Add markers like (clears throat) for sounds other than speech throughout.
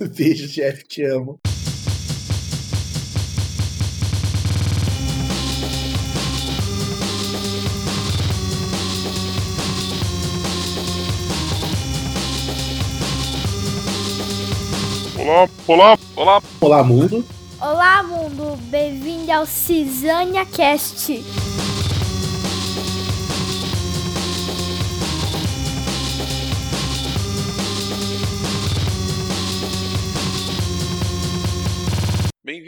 (laughs) Beijo, Jeff, te amo. Olá, olá, olá. Olá, mundo. Olá, mundo. Bem-vindo ao Cisânia Cast.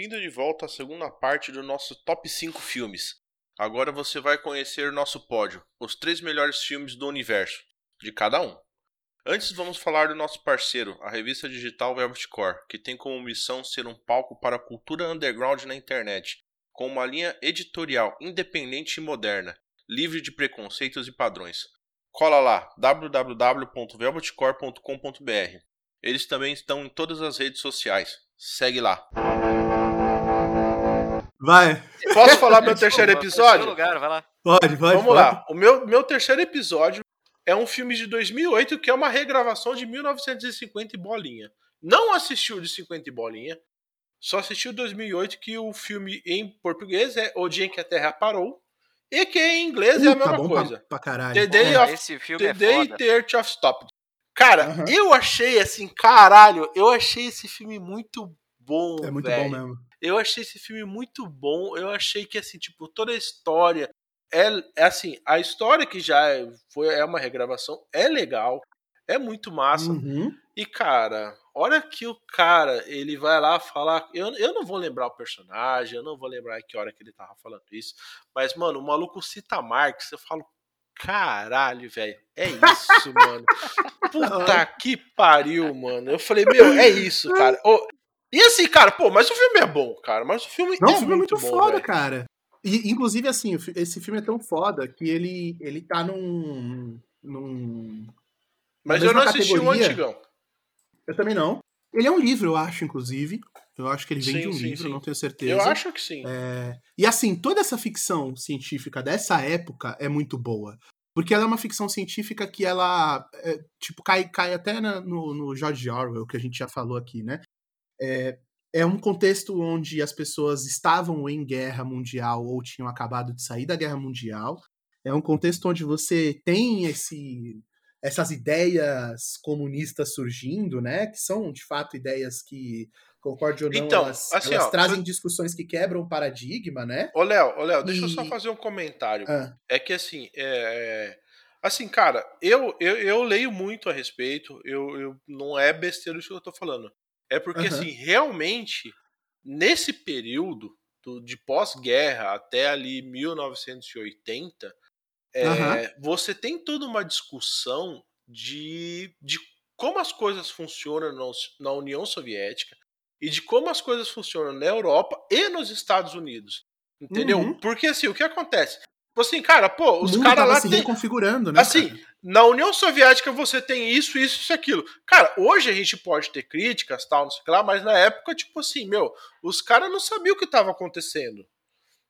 Bem-vindo de volta à segunda parte do nosso top 5 filmes. Agora você vai conhecer nosso pódio, os três melhores filmes do universo, de cada um. Antes vamos falar do nosso parceiro, a revista digital Velvet Core, que tem como missão ser um palco para a cultura underground na internet, com uma linha editorial independente e moderna, livre de preconceitos e padrões. Cola lá www.velvetcore.com.br. Eles também estão em todas as redes sociais. Segue lá. Vai. Posso falar meu (laughs) terceiro episódio? lugar, vai lá. Pode, pode. Vamos pode. lá. O meu, meu terceiro episódio é um filme de 2008 que é uma regravação de 1950 e bolinha. Não assistiu de 50 e bolinha. Só assistiu 2008 que o filme em português é O Dia em que a Terra Parou e que em inglês é a mesma bom coisa. Pra, pra caralho. The Day Porra, of esse filme The é Day foda. The Earth of Stop. Cara, Aham. eu achei assim, caralho, eu achei esse filme muito bom, É muito velho. bom mesmo. Eu achei esse filme muito bom. Eu achei que, assim, tipo, toda a história. É, é assim, a história que já é, foi, é uma regravação é legal. É muito massa. Uhum. E, cara, hora que o cara ele vai lá falar. Eu, eu não vou lembrar o personagem, eu não vou lembrar que hora que ele tava falando isso. Mas, mano, o maluco cita Marx, eu falo. Caralho, velho. É isso, mano. (laughs) Puta que pariu, mano. Eu falei, meu, é isso, cara. Ô, e assim, cara, pô, mas o filme é bom, cara. Mas o filme Não, é o filme é muito bom, foda, cara. E, inclusive, assim, esse filme é tão foda que ele, ele tá num. num Mas eu não assisti o antigão. Eu também não. Ele é um livro, eu acho, inclusive. Eu acho que ele vem Sim, de um sim, livro, sim. não tenho certeza. Eu acho que sim. É, E assim, toda essa ficção científica dessa época é muito boa. Porque ela é uma ficção científica que ela, é, tipo, cai, cai até na- no, no George Orwell, que a gente já falou aqui, né? É, é um contexto onde as pessoas estavam em guerra mundial ou tinham acabado de sair da guerra mundial. É um contexto onde você tem esse, essas ideias comunistas surgindo, né? Que são, de fato, ideias que, concorde ou não, Então, elas, assim, elas ó, trazem discussões que quebram o paradigma, né? Ô, Léo, ô, Léo, deixa eu só E- fazer um comentário. Ah, É que assim, é, é- assim, cara, eu, eu, eu leio muito a respeito. Eu, eu não é besteira isso que eu tô falando. É porque Aham. assim, realmente nesse período do- de pós-guerra até ali 1980, é, Aham. você tem toda uma discussão de, de como as coisas funcionam na, na União Soviética e de como as coisas funcionam na Europa e nos Estados Unidos. Entendeu? Uhum. Porque assim, o que acontece? Tipo assim, cara, pô, os caras lá se tem. reconfigurando, né? Assim, cara? na União Soviética você tem isso, isso, isso, aquilo. Cara, hoje a gente pode ter críticas, tal, não sei o que lá, mas na época, tipo assim, meu, os caras não sabiam o que estava acontecendo.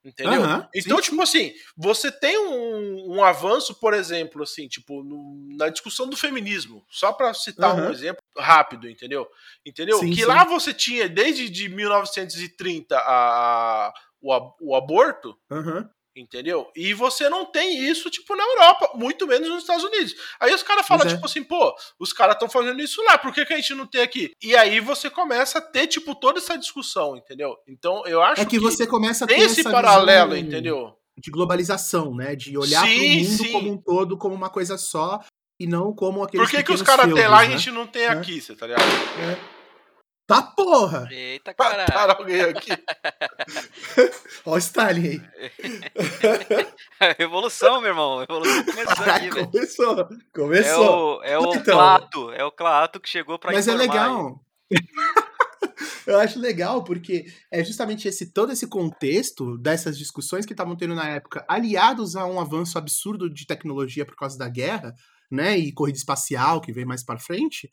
Entendeu? Aham, então, sim, tipo assim, você tem um, um avanço, por exemplo, assim, tipo, no- na discussão do feminismo, só pra citar um Aham. exemplo rápido, entendeu? Entendeu? Sim, que sim. lá você tinha, desde de 1930, a, o, o aborto, Aham. Entendeu? E você não tem isso, tipo, na Europa, muito menos nos Estados Unidos. Aí os caras falam, é. tipo assim, pô, os caras estão fazendo isso lá, por que, que a gente não tem aqui? E aí você começa a ter, tipo, toda essa discussão, entendeu? Então eu acho É que você começa a ter tem esse paralelo, visão entendeu? De globalização, né? De olhar pro mundo sim. como um todo, como uma coisa só, e não como aqueles Por que, que os caras têm lá e a feudos, gente não tem É. aqui, você tá ligado? né? Tá porra! Eita, Mataram caralho. alguém aqui. (laughs) Ó o Stalin aí. (laughs) Revolução, meu irmão. Revolução (laughs) começou aqui, Caraca, velho. começou. É Começou. o, é o Então. Clato. É o Clato que chegou pra Mas é legal. Eu acho legal porque é justamente esse todo esse contexto dessas discussões que estavam tendo na época, aliados a um avanço absurdo de tecnologia por causa da guerra, né, e corrida espacial que vem mais para frente,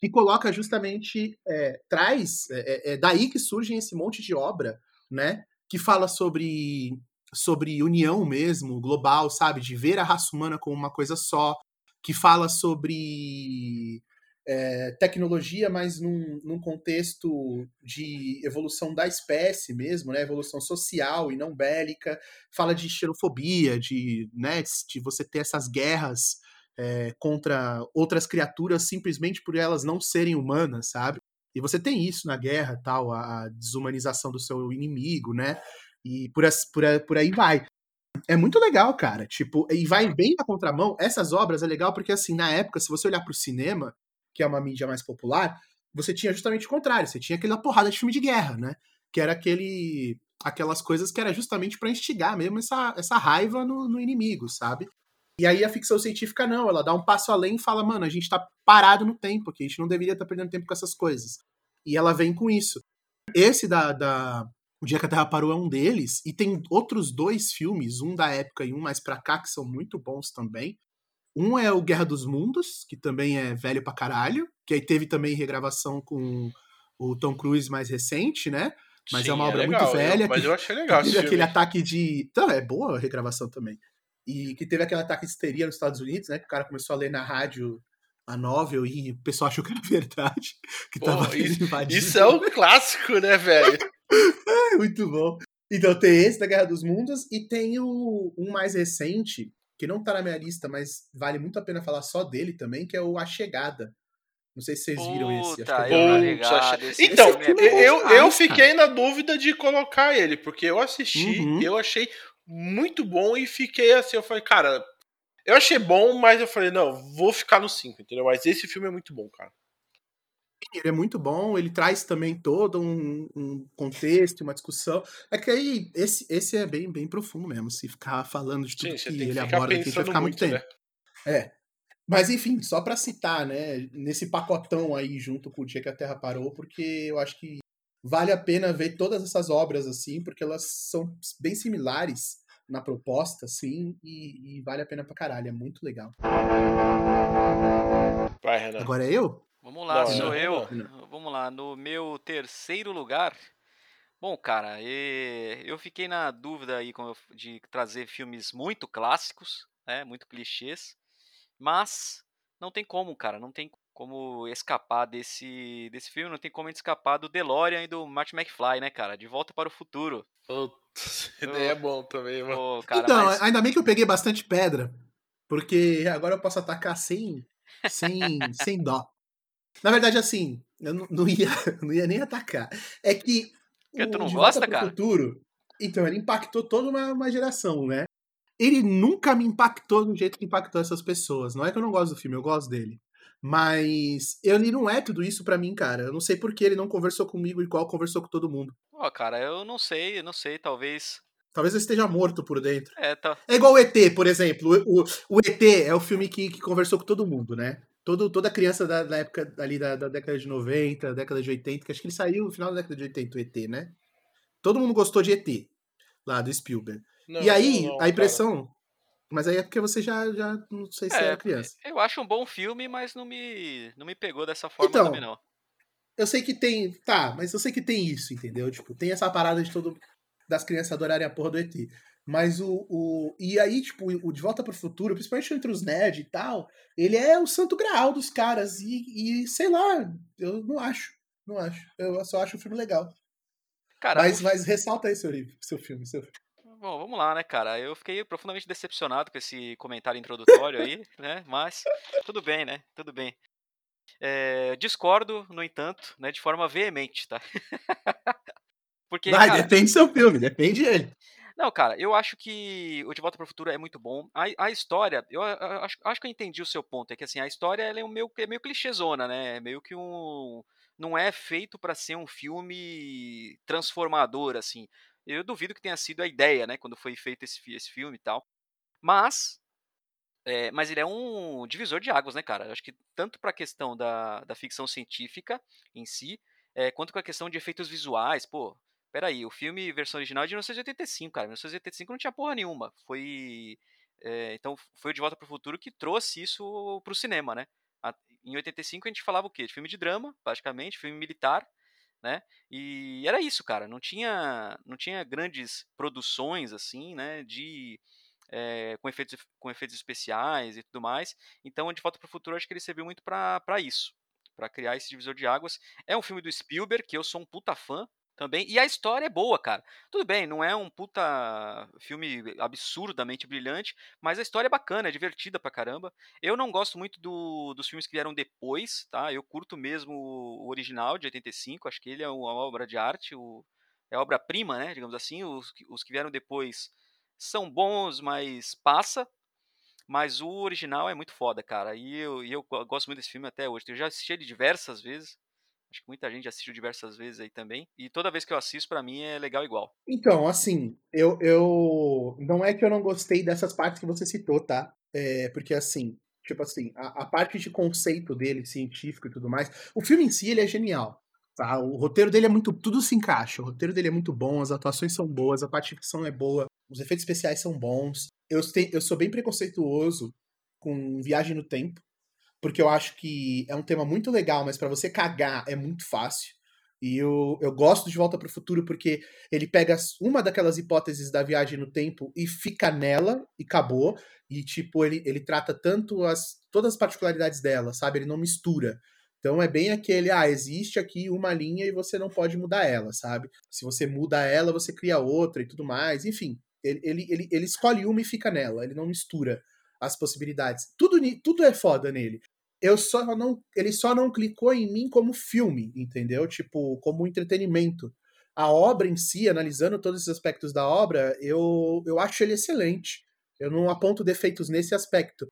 que coloca justamente é, traz é, é daí que surge esse monte de obra, né, que fala sobre sobre união mesmo, global, sabe, de ver a raça humana como uma coisa só, que fala sobre é, tecnologia, mas num, num, contexto de evolução da espécie mesmo, né? Evolução social e não bélica. Fala de xenofobia, de, né, de você ter essas guerras é, contra outras criaturas simplesmente por elas não serem humanas, sabe? E você tem isso na guerra, tal, a, a desumanização do seu inimigo, né? E por, por, por aí vai. É muito legal, cara. Tipo, e vai bem na contramão. Essas obras é legal porque, assim, na época, se você olhar pro cinema, que é uma mídia mais popular, você tinha justamente o contrário. Você tinha aquela porrada de filme de guerra, né? Que era aquele. aquelas coisas que era justamente para instigar mesmo essa, essa raiva no, no inimigo, sabe? E aí a ficção científica não, ela dá um passo além e fala, mano, a gente tá parado no tempo aqui, a gente não deveria estar tá perdendo tempo com essas coisas. E ela vem com isso. Esse da, da O Dia que a Terra Parou é um deles, e tem outros dois filmes, um da época e um mais pra cá, que são muito bons também. Um é o Guerra dos Mundos, que também é velho pra caralho, que aí teve também regravação com o Tom Cruise mais recente, né? Mas Sim, é uma obra é legal, muito velha. Eu, mas que, eu achei legal (laughs) teve aquele ataque de. Então, é boa a regravação também. E que teve aquele ataque de histeria nos Estados Unidos, né? Que o cara começou a ler na rádio a novel e o pessoal achou que era verdade. Que Pô, tava isso, invadido. isso é um clássico, né, velho? é, (laughs) muito bom. Então tem esse da Guerra dos Mundos e tem o, um mais recente, que não tá na minha lista, mas vale muito a pena falar só dele também, que é o A Chegada. Não sei se vocês viram esse. Puta, Acho que eu é ligado, esse então, é eu, eu cara. fiquei na dúvida de colocar ele, porque eu assisti, Uhum. eu achei muito bom e fiquei assim, eu falei, cara, eu achei bom, mas eu falei, não, vou ficar no 5, entendeu? Mas esse filme é muito bom, cara. Ele é muito bom, ele traz também todo um, um contexto, uma discussão. É que aí, esse, esse é bem, bem profundo mesmo, se ficar falando de tudo Sim, que que ele aborda aqui, vai ficar muito, tempo. né? É. Mas enfim, só pra citar, né, nesse pacotão aí junto com o dia que a Terra parou, porque eu acho que vale a pena ver todas essas obras assim, porque elas são bem similares na proposta, assim, e, e vale a pena pra caralho, é muito legal. Vai, Renan. Agora é eu? Vamos lá, Não, sou eu. não. Vamos lá, no meu terceiro lugar. Bom, cara, e- eu fiquei na dúvida aí como eu- de trazer filmes muito clássicos, né, muito clichês, mas não tem como, cara, não tem como escapar desse, desse filme, não tem como a gente escapar do DeLorean e do Marty McFly, né, cara? De Volta para o Futuro. Putz, (laughs) esse daí é bom também, mano. Pô, cara, então, mas- ainda bem que eu peguei bastante pedra, porque agora eu posso atacar sem, sem, (laughs) sem dó. Na verdade, assim, eu não, não ia, (laughs) não ia nem atacar. É que. Porque tu o não De gosta, cara? Futuro, então, ele impactou toda uma, uma geração, né? Ele nunca me impactou do jeito que impactou essas pessoas. Não é que eu não gosto do filme, eu gosto dele. Mas ele não é tudo isso pra mim, cara. Eu não sei por que ele não conversou comigo igual conversou com todo mundo. Ó, cara, eu não sei, eu não sei, talvez. Talvez eu esteja morto por dentro. É, tá. É igual o ET, por exemplo. O, o, o ET é o filme que, que conversou com todo mundo, né? Todo, toda criança da, da época ali da, da década de 90, década de 80, que acho que ele saiu no final da década de 80, o ET, né? Todo mundo gostou de ET, lá do Spielberg. Não, e aí, não, a cara. Mas aí é porque você já, já não sei se É, era criança. Eu acho um bom filme, mas não me, não me pegou dessa forma Então, também, não. Eu sei que tem. Tá, mas eu sei que tem isso, entendeu? Tipo, tem essa parada de todo. das crianças adorarem a porra do ET. Mas o. o e aí, tipo, o De Volta pro Futuro, principalmente entre os nerds e tal, ele é o santo graal dos caras. E, e sei lá, eu não acho. Não acho. Eu só acho o filme legal. Cara, Mas, mas ressalta aí seu, livro, seu filme. Seu... Bom, vamos lá, né, cara? Eu fiquei profundamente decepcionado com esse comentário introdutório aí, né? Mas tudo bem, né? Tudo bem. É, discordo, no entanto, né, de forma veemente, tá? (laughs) Porque, Vai, cara, depende do seu filme, depende dele. não, cara, eu acho que o De Volta para o Futuro é muito bom. A, a história, eu, a- acho, acho que eu entendi o seu ponto. É que assim, a história é, um meio, é meio clichêzona, né? É meio que um. Não é feito para ser um filme transformador, assim. Eu duvido que tenha sido a ideia, né? Quando foi feito esse, esse filme e tal. Mas. é, mas ele é um divisor de águas, né, cara? Eu acho que tanto para a questão da, da ficção científica em si, é, quanto com a questão de efeitos visuais, pô. Peraí, o filme versão original é de 1985, cara. 1985 não tinha porra nenhuma. Foi. é, então foi o De Volta para o Futuro que trouxe isso pro cinema, né? Em 85 a gente falava o quê? De filme de drama, basicamente, filme militar, né? E era isso, cara. Não tinha, não tinha grandes produções assim, né? De é, com, efeitos, com efeitos especiais e tudo mais. Então, De Volta para o Futuro, acho que ele serviu muito para isso. para criar esse divisor de águas. É um filme do Spielberg, que eu sou um puta fã também, e a história é boa, cara. Tudo bem, não é um puta filme absurdamente brilhante, mas a história é bacana, é divertida pra caramba. Eu não gosto muito do, dos filmes que vieram depois, tá? Eu curto mesmo o original de 85, acho que ele é uma obra de arte, o, é obra-prima, né? Digamos assim. Os, os que vieram depois são bons, mas passa. Mas o original é muito foda, cara. E eu, e eu gosto muito desse filme até hoje. Eu já assisti ele diversas vezes. Acho que muita gente assistiu diversas vezes aí também. E toda vez que eu assisto, para mim, é legal igual. Então, assim, eu, eu. Não é que eu não gostei dessas partes que você citou, tá? É, porque, assim, tipo assim, a, a, parte de conceito dele, científico e tudo mais. O filme em si, ele é genial. Tá? O roteiro dele é muito. Tudo se encaixa. O roteiro dele é muito bom, as atuações são boas, a parte de ficção é boa, os efeitos especiais são bons. Eu, te, eu sou bem preconceituoso com Viagem no Tempo porque eu acho que é um tema muito legal, mas para você cagar é muito fácil. E eu, eu gosto de Volta para o Futuro porque ele pega uma daquelas hipóteses da viagem no tempo e fica nela e acabou. E, tipo, ele, ele trata tanto as todas as particularidades dela, sabe? Ele não mistura. Então é bem aquele, ah, existe aqui uma linha e você não pode mudar ela, sabe? Se você muda ela, você cria outra e tudo mais. Enfim, ele, ele, ele, ele escolhe uma e fica nela, ele não mistura as possibilidades. Tudo, tudo é foda nele. Eu só não, ele só não clicou em mim como filme, entendeu? Tipo, como entretenimento. A obra em si, analisando todos esses aspectos da obra, eu, eu acho ele excelente. Eu não aponto defeitos nesse aspecto.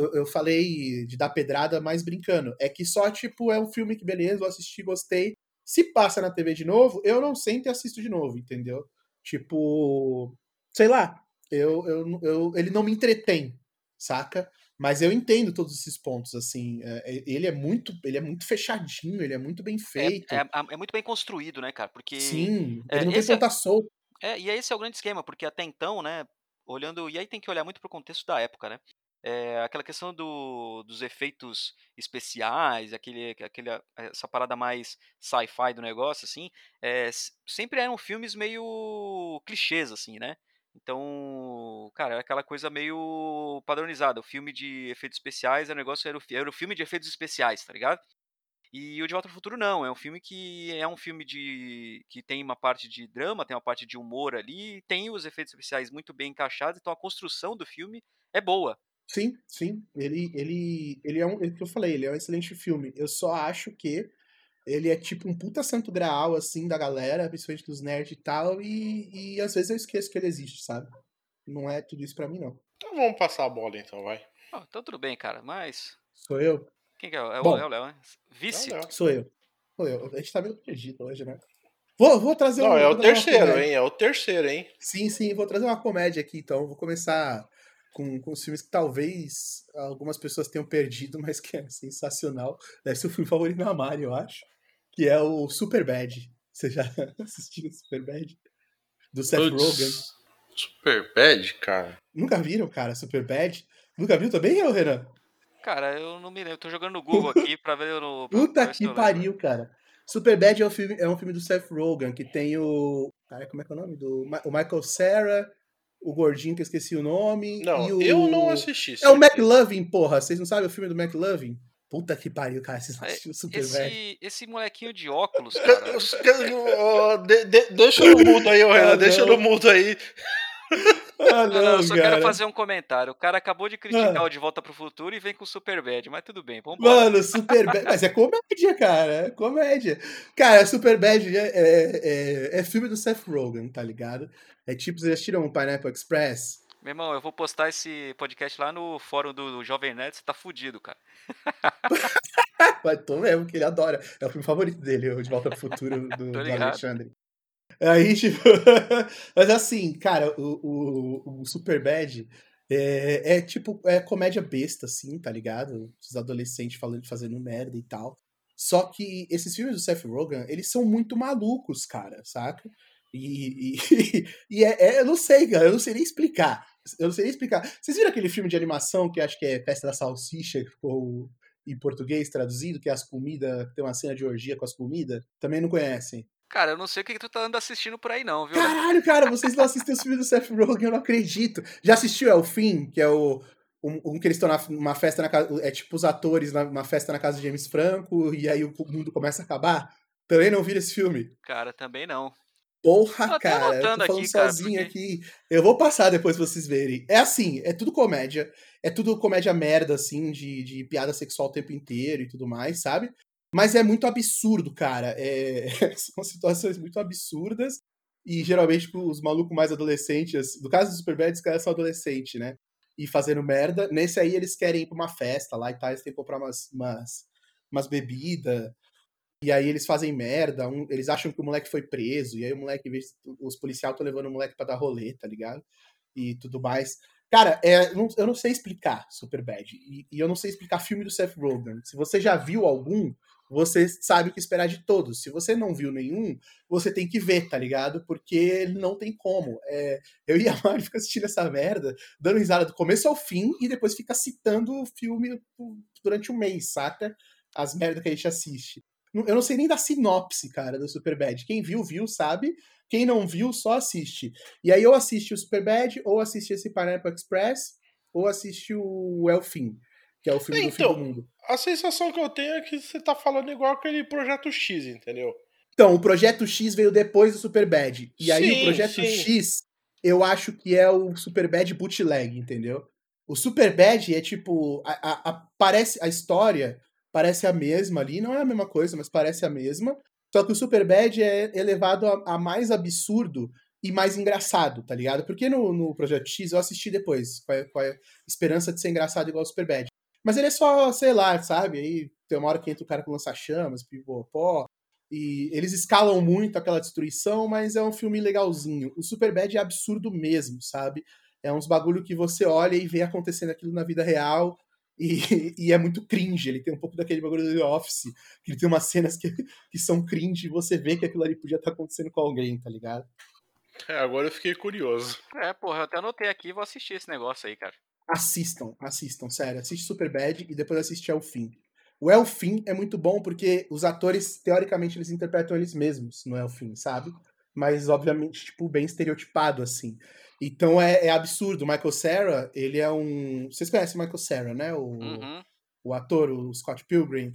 Eu, eu falei de dar pedrada mais brincando. É que só, tipo, é um filme que, beleza, eu assisti, gostei. Se passa na TV de novo, eu não sento e assisto de novo, entendeu? Tipo, sei lá, eu, eu, eu, ele não me entretém, saca? Mas eu entendo todos esses pontos, assim. É, ele é muito, ele é muito fechadinho, ele é muito bem feito. É, é, é muito bem construído, né, cara? Porque. Sim, ele não tem ponta é, solta. É, e esse é o grande esquema, porque até então, né, olhando. E aí tem que olhar muito pro contexto da época, né? É, aquela questão do, dos efeitos especiais, aquele, aquele, essa parada mais sci-fi do negócio, assim, é, sempre eram filmes meio clichês, assim, né? Então, cara, é aquela coisa meio padronizada. O filme de efeitos especiais, o negócio era o, era o filme de efeitos especiais, tá ligado? E o De Volta ao Futuro não, é um filme que é um filme de que tem uma parte de drama, tem uma parte de humor ali, tem os efeitos especiais muito bem encaixados, então a construção do filme é boa. Sim, sim, ele ele ele é um, é o que eu falei, ele é um excelente filme. Eu só acho que ele é tipo um puta santo graal, assim, da galera, principalmente dos nerds e tal, e, e às vezes eu esqueço que ele existe, sabe? Não é tudo isso pra mim, não. Então vamos passar a bola, então, vai. Oh, então tudo bem, cara, mas... Sou eu? Quem que é? É o Léo, né? Vice? É Sou eu. Sou eu. A gente tá meio perdido hoje, né? Vou, vou trazer Não, um, é o terceiro, hein? É o terceiro, hein? Sim, sim, vou trazer uma comédia aqui, então. Vou começar com, com os filmes que talvez algumas pessoas tenham perdido, (laughs) mas que é sensacional. Deve ser o filme favorito da Mari, eu acho que é o Super Bad. Você já (laughs) assistiu Super Bad? Do Seth Puts, Rogen. Super Bad, cara? Nunca viram, cara, Super Bad? Nunca viu também, eu, Renan? Cara, eu não me lembro. Eu tô jogando no Google aqui pra ver no. Puta que pariu, cara. Super Bad é um, filme, é um filme do Seth Rogen, que tem o. Cara, como é que é o nome? Do, o Michael Cera, o gordinho que eu esqueci o nome. Não, o, eu não assisti. É o McLovin, porra. Vocês não sabem o filme do McLovin? Puta que pariu, cara, vocês é, super esse, velho. Esse molequinho de óculos, cara. de, de, deixa no mudo aí, Renan, ah, deixa no mudo aí. Ah, não, não, eu só cara. quero fazer um comentário. O cara acabou de criticar ah. o De Volta pro Futuro e vem com Super Bad, mas tudo bem, vamos Mano, Super Bad. mas é comédia, cara. É comédia. Cara, Super Bad é, é, é, é filme do Seth Rogen, tá ligado? É tipo, vocês assistiram o Pineapple Express? Meu irmão, eu vou postar esse podcast lá no fórum do Jovem Nerd, você tá fudido, cara. (laughs) Mas tô mesmo, que ele adora. É o filme favorito dele, o De Volta pro Futuro (laughs) do, do Alexandre. Aí, (laughs) tipo. Mas assim, cara, o, o, o Super Bad é, é, tipo, é comédia besta, assim, tá ligado? Os adolescentes falando, fazendo merda e tal. Só que esses filmes do Seth Rogen, eles são muito malucos, cara, saca? E, e, e é, é, eu não sei, cara, eu não sei nem explicar. Eu não sei explicar. Vocês viram aquele filme de animação que acho que é Festa da Salsicha, que ficou em português traduzido, que é as comidas, tem uma cena de orgia com as comidas? Também não conhecem. Cara, eu não sei o que tu tá andando assistindo por aí, não, viu? Caralho, cara, vocês não assistem os filmes do Seth Rogen, eu não acredito. Já assistiu É o Fim, que é o um, um que eles estão numa festa na casa. É tipo os atores numa festa na casa de James Franco, e aí o mundo começa a acabar. Também não viram esse filme? Cara, também não. Porra, cara, eu tô falando aqui, sozinho cara, porque... aqui. Eu vou passar depois pra vocês verem. É assim, é tudo comédia. É tudo comédia merda, assim, de, de piada sexual o tempo inteiro e tudo mais, sabe? Mas é muito absurdo, cara. É... (laughs) São situações muito absurdas. E geralmente, tipo, os malucos mais adolescentes. No caso do Superbad, os caras são adolescentes, né? E fazendo merda. Nesse aí, eles querem ir pra uma festa lá e tal. Eles têm que comprar umas, umas, umas bebidas. E aí eles fazem merda. Um, eles acham que o moleque foi preso. E aí o moleque, os policiais estão levando o moleque pra dar rolê, tá ligado? E tudo mais. Cara, é, eu não sei explicar Superbad. E, e eu não sei explicar filme do Seth Rogen. Se você já viu algum, você sabe o que esperar de todos. Se você não viu nenhum, você tem que ver, tá ligado? Porque não tem como. É, eu e a (laughs) Mari fica assistindo essa merda, dando risada do começo ao fim e depois fica citando o filme durante um mês, saca? As merdas que a gente assiste. Eu não sei nem da sinopse, cara, do Superbad. Quem viu, viu, sabe? Quem não viu, só assiste. E aí ou assiste o Superbad, ou assiste esse Pineapple Express, ou assiste o Elfim que é o filme então, do fim do mundo. A sensação que eu tenho é que você tá falando igual aquele Projeto X, entendeu? Então, o Projeto X veio depois do Superbad. E sim, aí o Projeto sim. X, eu acho que é o Superbad bootleg, entendeu? O Superbad é tipo. A, a, a, parece, a história parece a mesma ali, não é a mesma coisa, mas parece a mesma. Só que o Superbad é elevado a, a mais absurdo e mais engraçado, tá ligado? Porque no, no Projeto X eu assisti depois, com a, com a esperança de ser engraçado igual o Superbad. Mas ele é só, sei lá, sabe? Aí tem uma hora que entra o cara com lança-chamas, pipopó. E eles escalam muito aquela destruição, mas é um filme legalzinho. O Superbad é absurdo mesmo, sabe? É uns bagulho que você olha e vê acontecendo aquilo na vida real. E, (laughs) e, é muito cringe. Ele tem um pouco daquele bagulho do The Office, que ele tem umas cenas que, (laughs) que são cringe e você vê que aquilo ali podia estar acontecendo com alguém, tá ligado? É, agora eu fiquei curioso. É, porra, eu até anotei aqui e vou assistir esse negócio aí, cara. Assistam, assistam, sério. Assiste Superbad e depois assiste Elfim. O Elfim é muito bom porque os atores, teoricamente, eles interpretam eles mesmos no Elfim, sabe? Mas, obviamente, tipo, bem estereotipado, assim. Então é, é absurdo. O Michael Cera, ele é um. Vocês conhecem o Michael Cera, né? O, uhum. o ator, o Scott Pilgrim.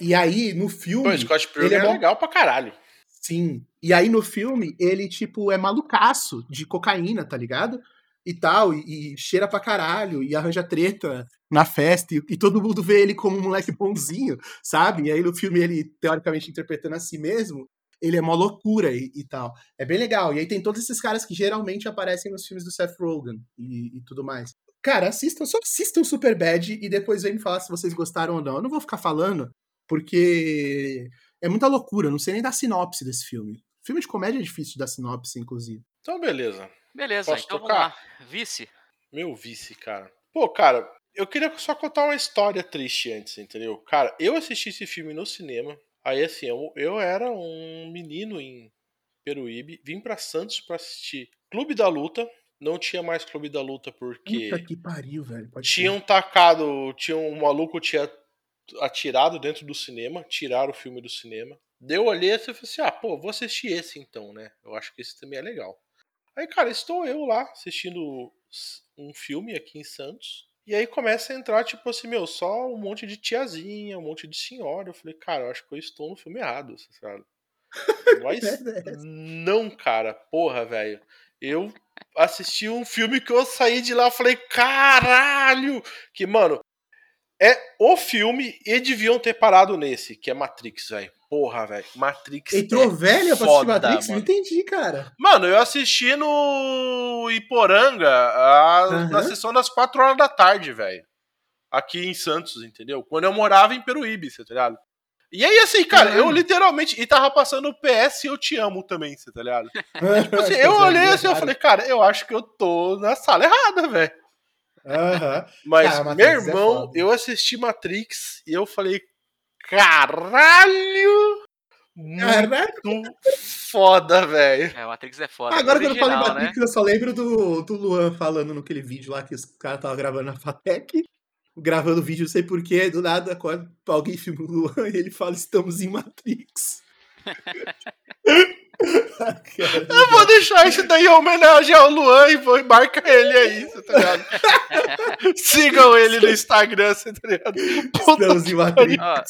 E aí, no filme. Pô, o Scott Pilgrim ele é, é legal pra caralho. Sim. E aí, no filme, ele, tipo, é malucaço de cocaína, tá ligado? e tal, e, e, cheira pra caralho, e arranja treta na festa, e, e, todo mundo vê ele como um moleque bonzinho, sabe? E aí no filme ele, teoricamente, interpretando a si mesmo, ele é uma loucura e, e, tal. É bem legal. E aí tem todos esses caras que geralmente aparecem nos filmes do Seth Rogen e, e tudo mais. Cara, assistam, só assistam Superbad e depois vem me falar se vocês gostaram ou não. Eu não vou ficar falando, porque é muita loucura, não sei nem dar sinopse desse filme. Filme de comédia é difícil dar sinopse, inclusive. Então, beleza. Beleza, Posso então tocar? vamos lá. Vice? Meu vice, cara. Pô, cara, eu queria só contar uma história triste antes, entendeu? Cara, eu assisti esse filme no cinema. Aí, assim, eu, eu era um menino em Peruíbe. Vim para Santos para assistir Clube da Luta. Não tinha mais Clube da Luta porque. Puta que pariu, velho. Pode tinham ser. tacado. Tinha um maluco tinha atirado dentro do cinema. Tiraram o filme do cinema. Deu olhei e falei assim: ah, pô, vou assistir esse então, né? Eu acho que esse também é legal. Aí, cara, estou eu lá assistindo um filme aqui em Santos. E aí começa a entrar, tipo assim, meu, só um monte de tiazinha, um monte de senhora. Eu falei, cara, eu acho que eu estou no filme errado, sabe? (laughs) Mas não, cara, porra, velho. Eu assisti um filme que eu saí de lá e falei, caralho! Que, mano, é o filme e deviam ter parado nesse, que é Matrix, velho. Porra, velho. Matrix. Entrou é velho pra assistir Matrix? Mano. Não entendi, cara. Mano, eu assisti no Iporanga a, uhum. na sessão das 4 horas da tarde, velho. Aqui em Santos, entendeu? Quando eu morava em Peruíbe, você tá ligado? E aí, assim, cara, uhum. eu literalmente. E tava passando o PS Eu Te Amo também, você tá ligado? (laughs) tipo assim, eu olhei assim, eu falei, cara, eu acho que eu tô na sala errada, velho. Uhum. Mas, cara, meu é irmão, é eu assisti Matrix e eu falei, caralho! Muito foda, velho. É, Matrix é foda. Agora que eu falo em Matrix, né? eu só lembro do, do Luan falando naquele vídeo lá que os caras estavam gravando na FATEC. Gravando vídeo, não sei porquê, do nada, quando alguém filma o Luan e ele fala: Estamos em Matrix. (laughs) Eu vou deixar isso daí em homenagem ao Luan e vou marcar ele aí, tá ligado? (laughs) Sigam ele no Instagram, tá ligado? Estamos em. Ó,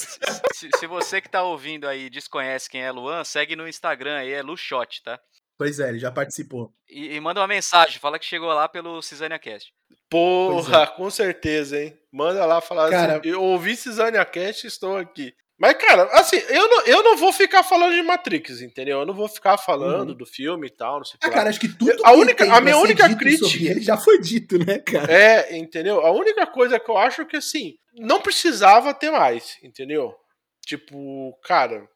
se, se você que tá ouvindo aí desconhece quem é Luan, segue no Instagram aí, é Lushot, tá? Pois é, ele já participou. E, e manda uma mensagem, fala que chegou lá pelo CisâniaCast. Porra, com certeza, hein? Manda lá falar Cara- assim, eu ouvi Cisânia Cast e estou aqui. Mas, cara, assim, eu não, eu não vou ficar falando de Matrix, entendeu? Eu não vou ficar falando Uhum. do filme e tal, não sei o que Ah, lá. cara, acho que tudo A que única- a minha única crítica- ele já foi dito, né, cara? É, entendeu? A única coisa que eu acho que, assim, não precisava ter mais, entendeu? Tipo, cara,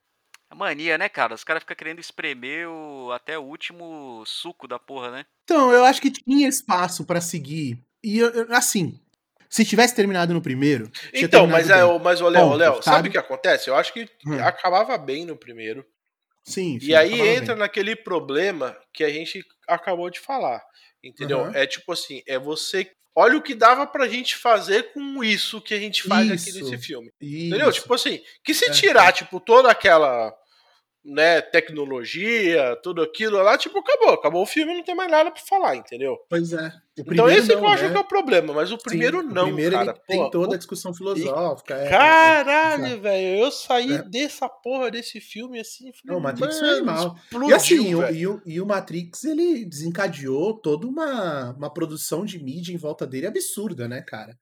A mania, né, cara? Os caras ficam querendo espremer o- até o último suco da porra, né? Então, eu acho que tinha espaço pra seguir. E, eu- assim, se tivesse terminado no primeiro. Então, mas, é, o- mas o Léo, sabe sabe? o que acontece? Eu acho que Hum. acabava bem no primeiro. Sim, sim, E aí entra bem. naquele problema que a gente acabou de falar. Entendeu? Aham. É tipo assim, é você. Olha o que dava pra gente fazer com isso que a gente faz aqui Isso. nesse filme. Isso. Entendeu? Tipo assim, que se É. tirar, tipo, toda aquela né, tecnologia, tudo aquilo lá, tipo, acabou. Acabou o filme, não tem mais nada pra falar, entendeu? Pois é. Então esse que não, eu acho né? que é o problema, mas o Sim, primeiro não, O primeiro cara. ele tem toda a discussão filosófica. é, é, é. Caralho, velho, eu saí É. dessa porra desse filme assim. falei, Não, o Matrix foi animal. explodiu, E assim, o, e, o, e o Matrix, ele desencadeou toda uma, uma produção de mídia em volta dele absurda, né, cara?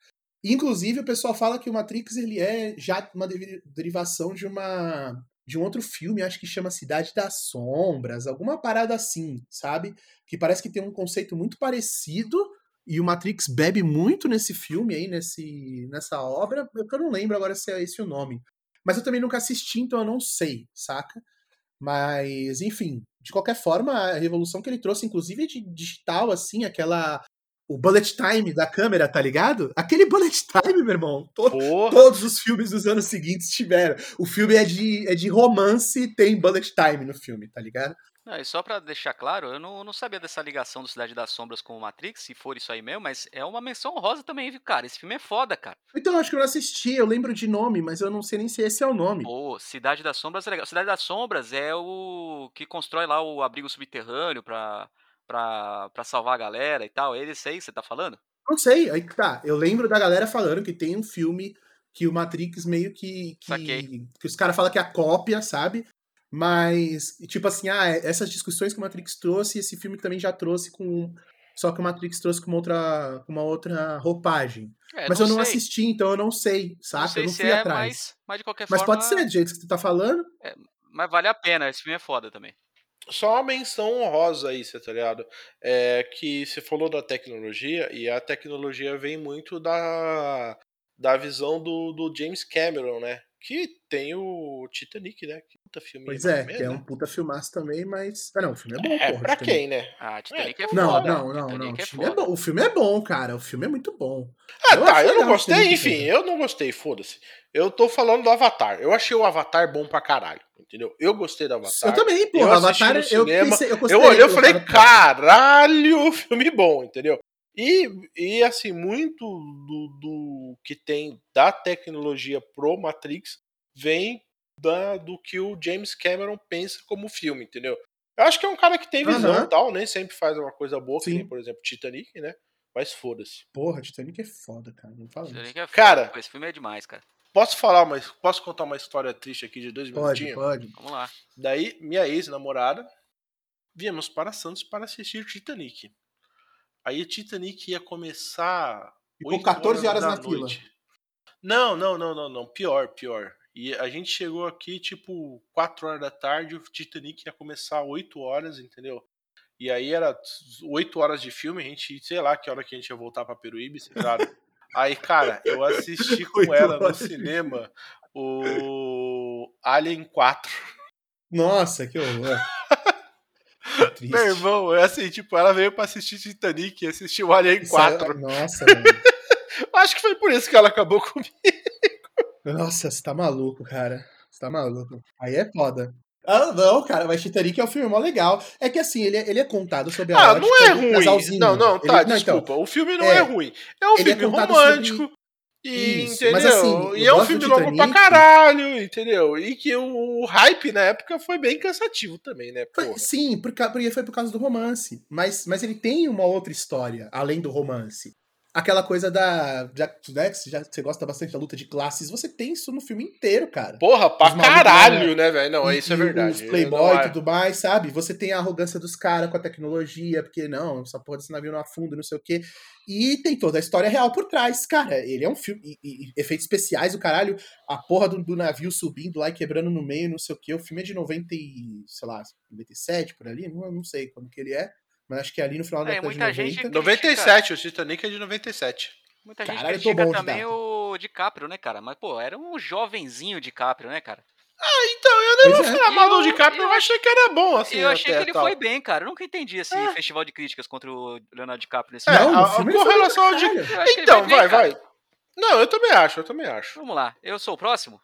Inclusive, o pessoal fala que o Matrix, ele é já uma deri- derivação de uma de um outro filme, acho que chama Cidade das Sombras, alguma parada assim, sabe? Que parece que tem um conceito muito parecido e o Matrix bebe muito nesse filme aí, nesse, nessa obra, eu que eu não lembro agora se é esse o nome. Mas eu também nunca assisti, então eu não sei, saca? Mas, enfim, de qualquer forma, a revolução que ele trouxe, inclusive de digital, assim, aquela. O bullet time da câmera, tá ligado? Aquele bullet time, meu irmão. to- Porra, todos os filmes dos anos seguintes tiveram. O filme é de, é de romance e tem bullet time no filme, tá ligado? Não, e só pra deixar claro, eu não, não sabia dessa ligação do Cidade das Sombras com o Matrix, se for isso aí mesmo, mas é uma menção honrosa também, viu, cara? Esse filme é foda, cara. Então, acho que eu não assisti, eu lembro de nome, mas eu não sei nem se esse é o nome. Pô, Cidade das Sombras é legal. Cidade das Sombras é o que constrói lá o abrigo subterrâneo pra, pra, pra salvar a galera e tal. É esse aí que você tá falando? Não sei, aí que tá. Eu lembro da galera falando que tem um filme que o Matrix meio que. que, Saquei. que os caras falam que é a cópia, sabe? Mas, tipo assim, ah, essas discussões que o Matrix trouxe, esse filme também já trouxe com. Só que o Matrix trouxe com uma outra, com uma outra roupagem. É, mas eu não sei. assisti, então eu não sei, Não saca? sei eu não fui é, atrás. mas, mas de qualquer Mas forma. pode ser, do jeito que você tá falando. Mas vale a pena, esse filme é foda também. Só uma menção honrosa aí, você tá ligado? É que você falou da tecnologia, e a tecnologia vem muito da, da visão do, do James Cameron, né? Que tem o Titanic, né? Que puta filme Pois é, também, que é né? um puta filmaço também, mas. Ah, não, o filme é bom, É, porra. pra Titanic. quem, né? Ah, Titanic é, É, foda. Não, não, não, não. O é filme é bom. O filme é bom, cara. O filme é muito bom. Ah, Eu tá, eu não gostei, filme enfim, eu não gostei, foda-se. Eu tô falando do Avatar. Eu achei o Avatar bom pra caralho, entendeu? Eu gostei do Avatar. Eu também, Eu porra. assisti Avatar, no eu cinema, pensei, eu Eu olhei e do falei, caralho, (laughs) filme bom, entendeu? E, e assim, muito do, do que tem da tecnologia pro Matrix vem da, do que o James Cameron pensa como filme, entendeu? Eu acho que é um cara que tem visão Aham. e tal, nem sempre faz uma coisa boa, que Sim. nem, por exemplo, Titanic, né? Mas foda-se. Porra, Titanic é foda, cara. Não fala isso. Titanic é foda. Cara- Pô, esse filme é demais, cara. Posso falar, mas posso contar uma história triste aqui de dois Pode, minutinhos? pode. Vamos lá. Daí, minha ex-namorada, viemos para Santos para assistir Titanic. Aí Titanic ia começar. Ficou 8 14 horas da na fila. noite. Não, não, não, não, não. Pior, pior. E a gente chegou aqui, tipo, 4 horas da tarde, o Titanic ia começar 8 horas, entendeu? E aí era 8 horas de filme, a gente, sei lá que hora que a gente ia voltar pra Peruíbe, claro. (laughs) Aí, cara, eu assisti (laughs) com ela no cinema o Alien 4. Nossa, que horror. (laughs) Que. Meu irmão, é assim, tipo, ela veio pra assistir Titanic e assistiu Alien Isso aí- 4. Nossa, mano. (laughs) Acho que foi por isso que ela acabou comigo. Nossa, você tá maluco, cara. Você tá maluco. Aí é foda. Ah, não, cara, mas Titanic é um filme mó legal. É que assim, ele é, ele é contado sobre a Ah, ótica não é ruim. Não, não, tá, Ele- desculpa. então, o filme não é, é, ruim. É um é filme contado romântico. E, Isso, entendeu? mas assim, e é um filme do longo pra Titanic. caralho, entendeu? E que o, o hype na época foi bem cansativo também, né? Porra. sim, por ca- porque foi por causa do romance. Mas, mas ele tem uma outra história, além do romance. Aquela coisa da. Já, né, você já, você gosta bastante da luta de classes, você tem isso no filme inteiro, cara. Porra, pra Os malucos, caralho, né? né, velho? Não, isso é verdade. Os playboy e tudo mais, sabe? Você tem a arrogância dos caras com a tecnologia, porque não, essa porra desse navio não afunda, não sei o quê. E tem toda a história real por trás, cara. Ele é um filme. E, e- e efeitos especiais, o caralho, a porra do, do navio subindo lá e quebrando no meio, não sei o quê. O filme é de 90 e, sei lá, 97 por ali, não, não sei quando que ele é. Mas acho que é ali no final da É, década de muita 90. gente- 97, o Titanic é de 97. Muita gente Caralho, critica de também data. o DiCaprio, né, cara? Mas, pô, era um jovenzinho DiCaprio, né, cara? Então, eu nem vou é. falar mal do Eu- DiCaprio, eu eu achei que era bom, assim. eu achei até, que ele tal. foi bem, cara. Eu nunca entendi esse É. festival de críticas contra o Leonardo DiCaprio nesse É, filme. Não, a- com relação ao Di- caralho. Eu acho que ele Então, bem, vai, cara. vai. Não, eu também acho, eu também acho. Vamos lá, eu sou o próximo?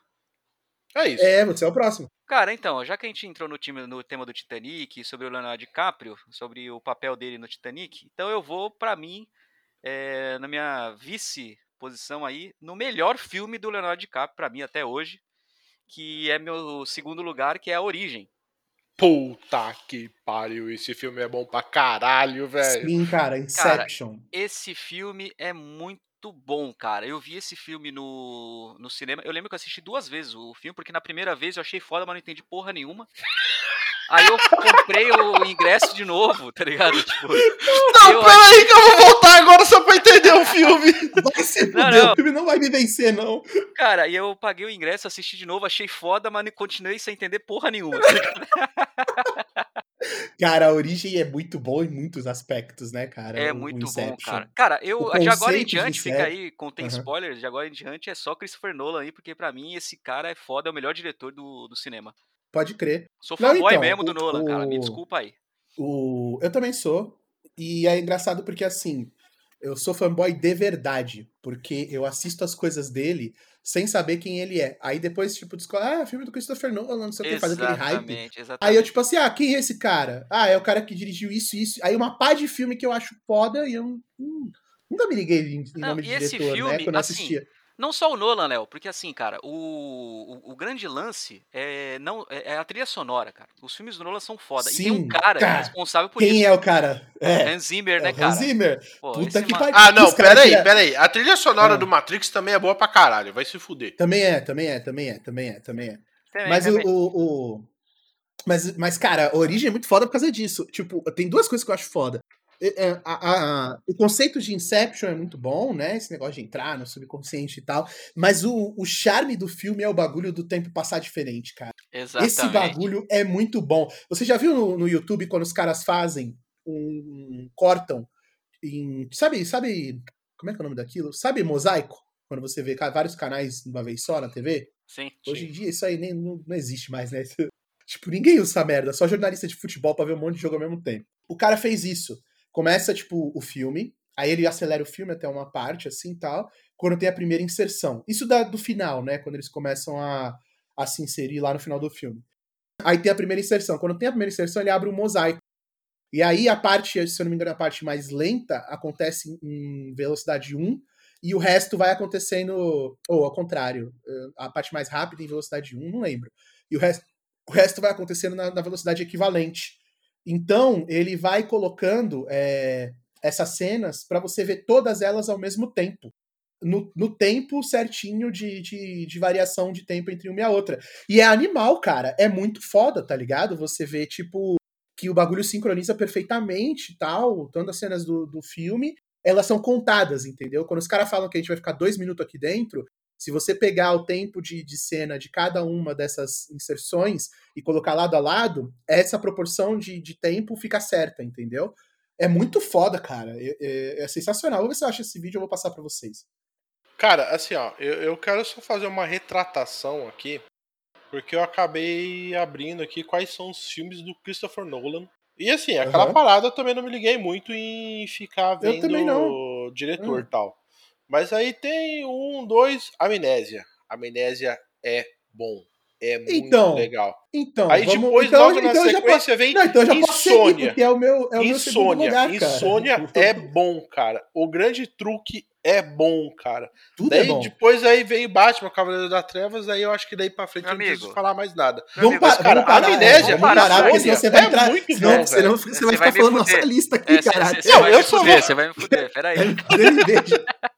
É isso. É, você é o próximo. Cara, então, já que a gente entrou no, time, no tema do Titanic, sobre o Leonardo DiCaprio, sobre o papel dele no Titanic, então eu vou, pra mim, é, na minha vice-posição aí, no melhor filme do Leonardo DiCaprio, pra mim, até hoje, que é meu segundo lugar, que é A Origem. Puta que pariu, esse filme é bom pra caralho, velho. Sim, cara, Inception. Esse filme é muito bom, cara. Eu vi esse filme no, no cinema. Eu lembro que eu assisti duas vezes o filme, porque na primeira vez eu achei foda, mas não entendi porra nenhuma. Aí eu comprei o ingresso de novo, tá ligado? Tipo, Não, eu peraí que eu vou voltar agora só pra entender o filme. (laughs) Vai se Não, não. o filme não vai me vencer, não. Cara, e eu paguei o ingresso, assisti de novo, achei foda, mas continuei sem entender porra nenhuma. tá? (laughs) Cara, a origem é muito boa em muitos aspectos, né, cara? É o- o muito bom, cara. Cara, eu de agora em diante, fica aí, contém Aham. spoilers, de agora em diante é só Christopher Nolan aí, porque pra mim esse cara é foda, é o melhor diretor do, do cinema. Pode crer. Sou fanboy então, mesmo do o- Nolan, cara, me desculpa aí. O... Eu também sou. E é engraçado porque, assim, eu sou fanboy de verdade. Porque eu assisto as coisas dele sem saber quem ele é. Aí depois, tipo, descobre, ah, filme do Christopher Nolan, não sei o que, faz aquele hype. Exatamente, Aí eu, tipo assim, ah, quem é esse cara? Ah, é o cara que dirigiu isso e isso. Aí uma pá de filme que eu acho foda e eu hum, nunca me liguei em, em Não, nome de diretor, né? filme, Quando eu assim, assistia. Não só o Nolan, Léo, porque assim, cara, o, o, o grande lance é, não, é é a trilha sonora, cara. Os filmes do Nolan são foda. e tem um Sim, cara, é cara. responsável por Quem isso. é o cara? É, Hans Zimmer, é né, o cara? Hans Zimmer. Pô, Puta que pariu. Ah, não, peraí, peraí. A trilha sonora Ah. do Matrix também é boa pra caralho, vai se fuder. Também é, também é, também é, também é, também é. Também, Mas o, também. o, o- Mas, mas, cara, a origem é muito foda por causa disso. Tipo, tem duas coisas que eu acho foda. É, a- a- o conceito de Inception é muito bom, né? Esse negócio de entrar no subconsciente e tal. Mas o, o charme do filme é o bagulho do tempo passar diferente, cara. Exatamente. Esse bagulho é muito bom. Você já viu no, no YouTube quando os caras fazem um. cortam em. Sabe, sabe. Como é que é o nome daquilo? Sabe mosaico? Quando você vê vários canais de uma vez só na TV? Sim. Hoje em dia isso aí nem, não, não existe mais, né? (laughs) tipo, ninguém usa essa merda, só jornalista de futebol pra ver um monte de jogo ao mesmo tempo. O cara fez isso. Começa, tipo, o filme, aí ele acelera o filme até uma parte, assim, tal, quando tem a primeira inserção. Isso da, do final, né? Quando eles começam a, a se inserir lá no final do filme. Aí tem a primeira inserção. Quando tem a primeira inserção, ele abre um mosaico. E aí a parte, se eu não me engano, a parte mais lenta acontece em velocidade 1, e o resto vai acontecendo, ou ao contrário, a parte mais rápida em velocidade 1, não lembro. E o resto, o resto vai acontecendo na, na velocidade equivalente. Então, ele vai colocando eh, essas cenas para você ver todas elas ao mesmo tempo. No, no tempo certinho de, de, de variação de tempo entre uma e a outra. E é animal, cara. É muito foda, tá ligado? Você vê, tipo, que o bagulho sincroniza perfeitamente tal. Tanto as cenas do, do filme, elas são contadas, entendeu? Quando os caras falam que a gente vai ficar dois minutos aqui dentro, se você pegar o tempo de, de cena de cada uma dessas inserções e colocar lado a lado, essa proporção de, de tempo fica certa, entendeu? É muito foda, cara. É, é- é sensacional. Vou ver se eu acho esse vídeo eu vou passar pra vocês. Cara, assim, ó, eu, eu quero só fazer uma retratação aqui, porque eu acabei abrindo aqui quais são os filmes do Christopher Nolan. E assim, aquela Aham. parada eu também não me liguei muito em ficar vendo o diretor e Hum. tal. Mas aí tem um, dois, Amnésia. Amnésia é bom. É muito Então, legal. Então, Aí vamos... depois, então, logo na então já sequência, vem Não, então seguir, Insônia. é o meu, é o meu Insônia. lugar, cara. Insônia (laughs) é bom, cara. O grande truque é bom, cara. Tudo daí é bom. depois aí vem Batman, Cavaleiro das Trevas, aí eu acho que daí pra frente Meu eu não preciso amigo. falar mais nada. Vamos, amigo, mas, cara, vamos parar, Amnésia, é, vamos parar, porque senão você vai é entrar. muito senão, bom, senão você Você vai vai ficar falando fuder. nossa lista aqui, É, caralho. Não, eu sou- fuder, você vai me fuder, peraí. (laughs)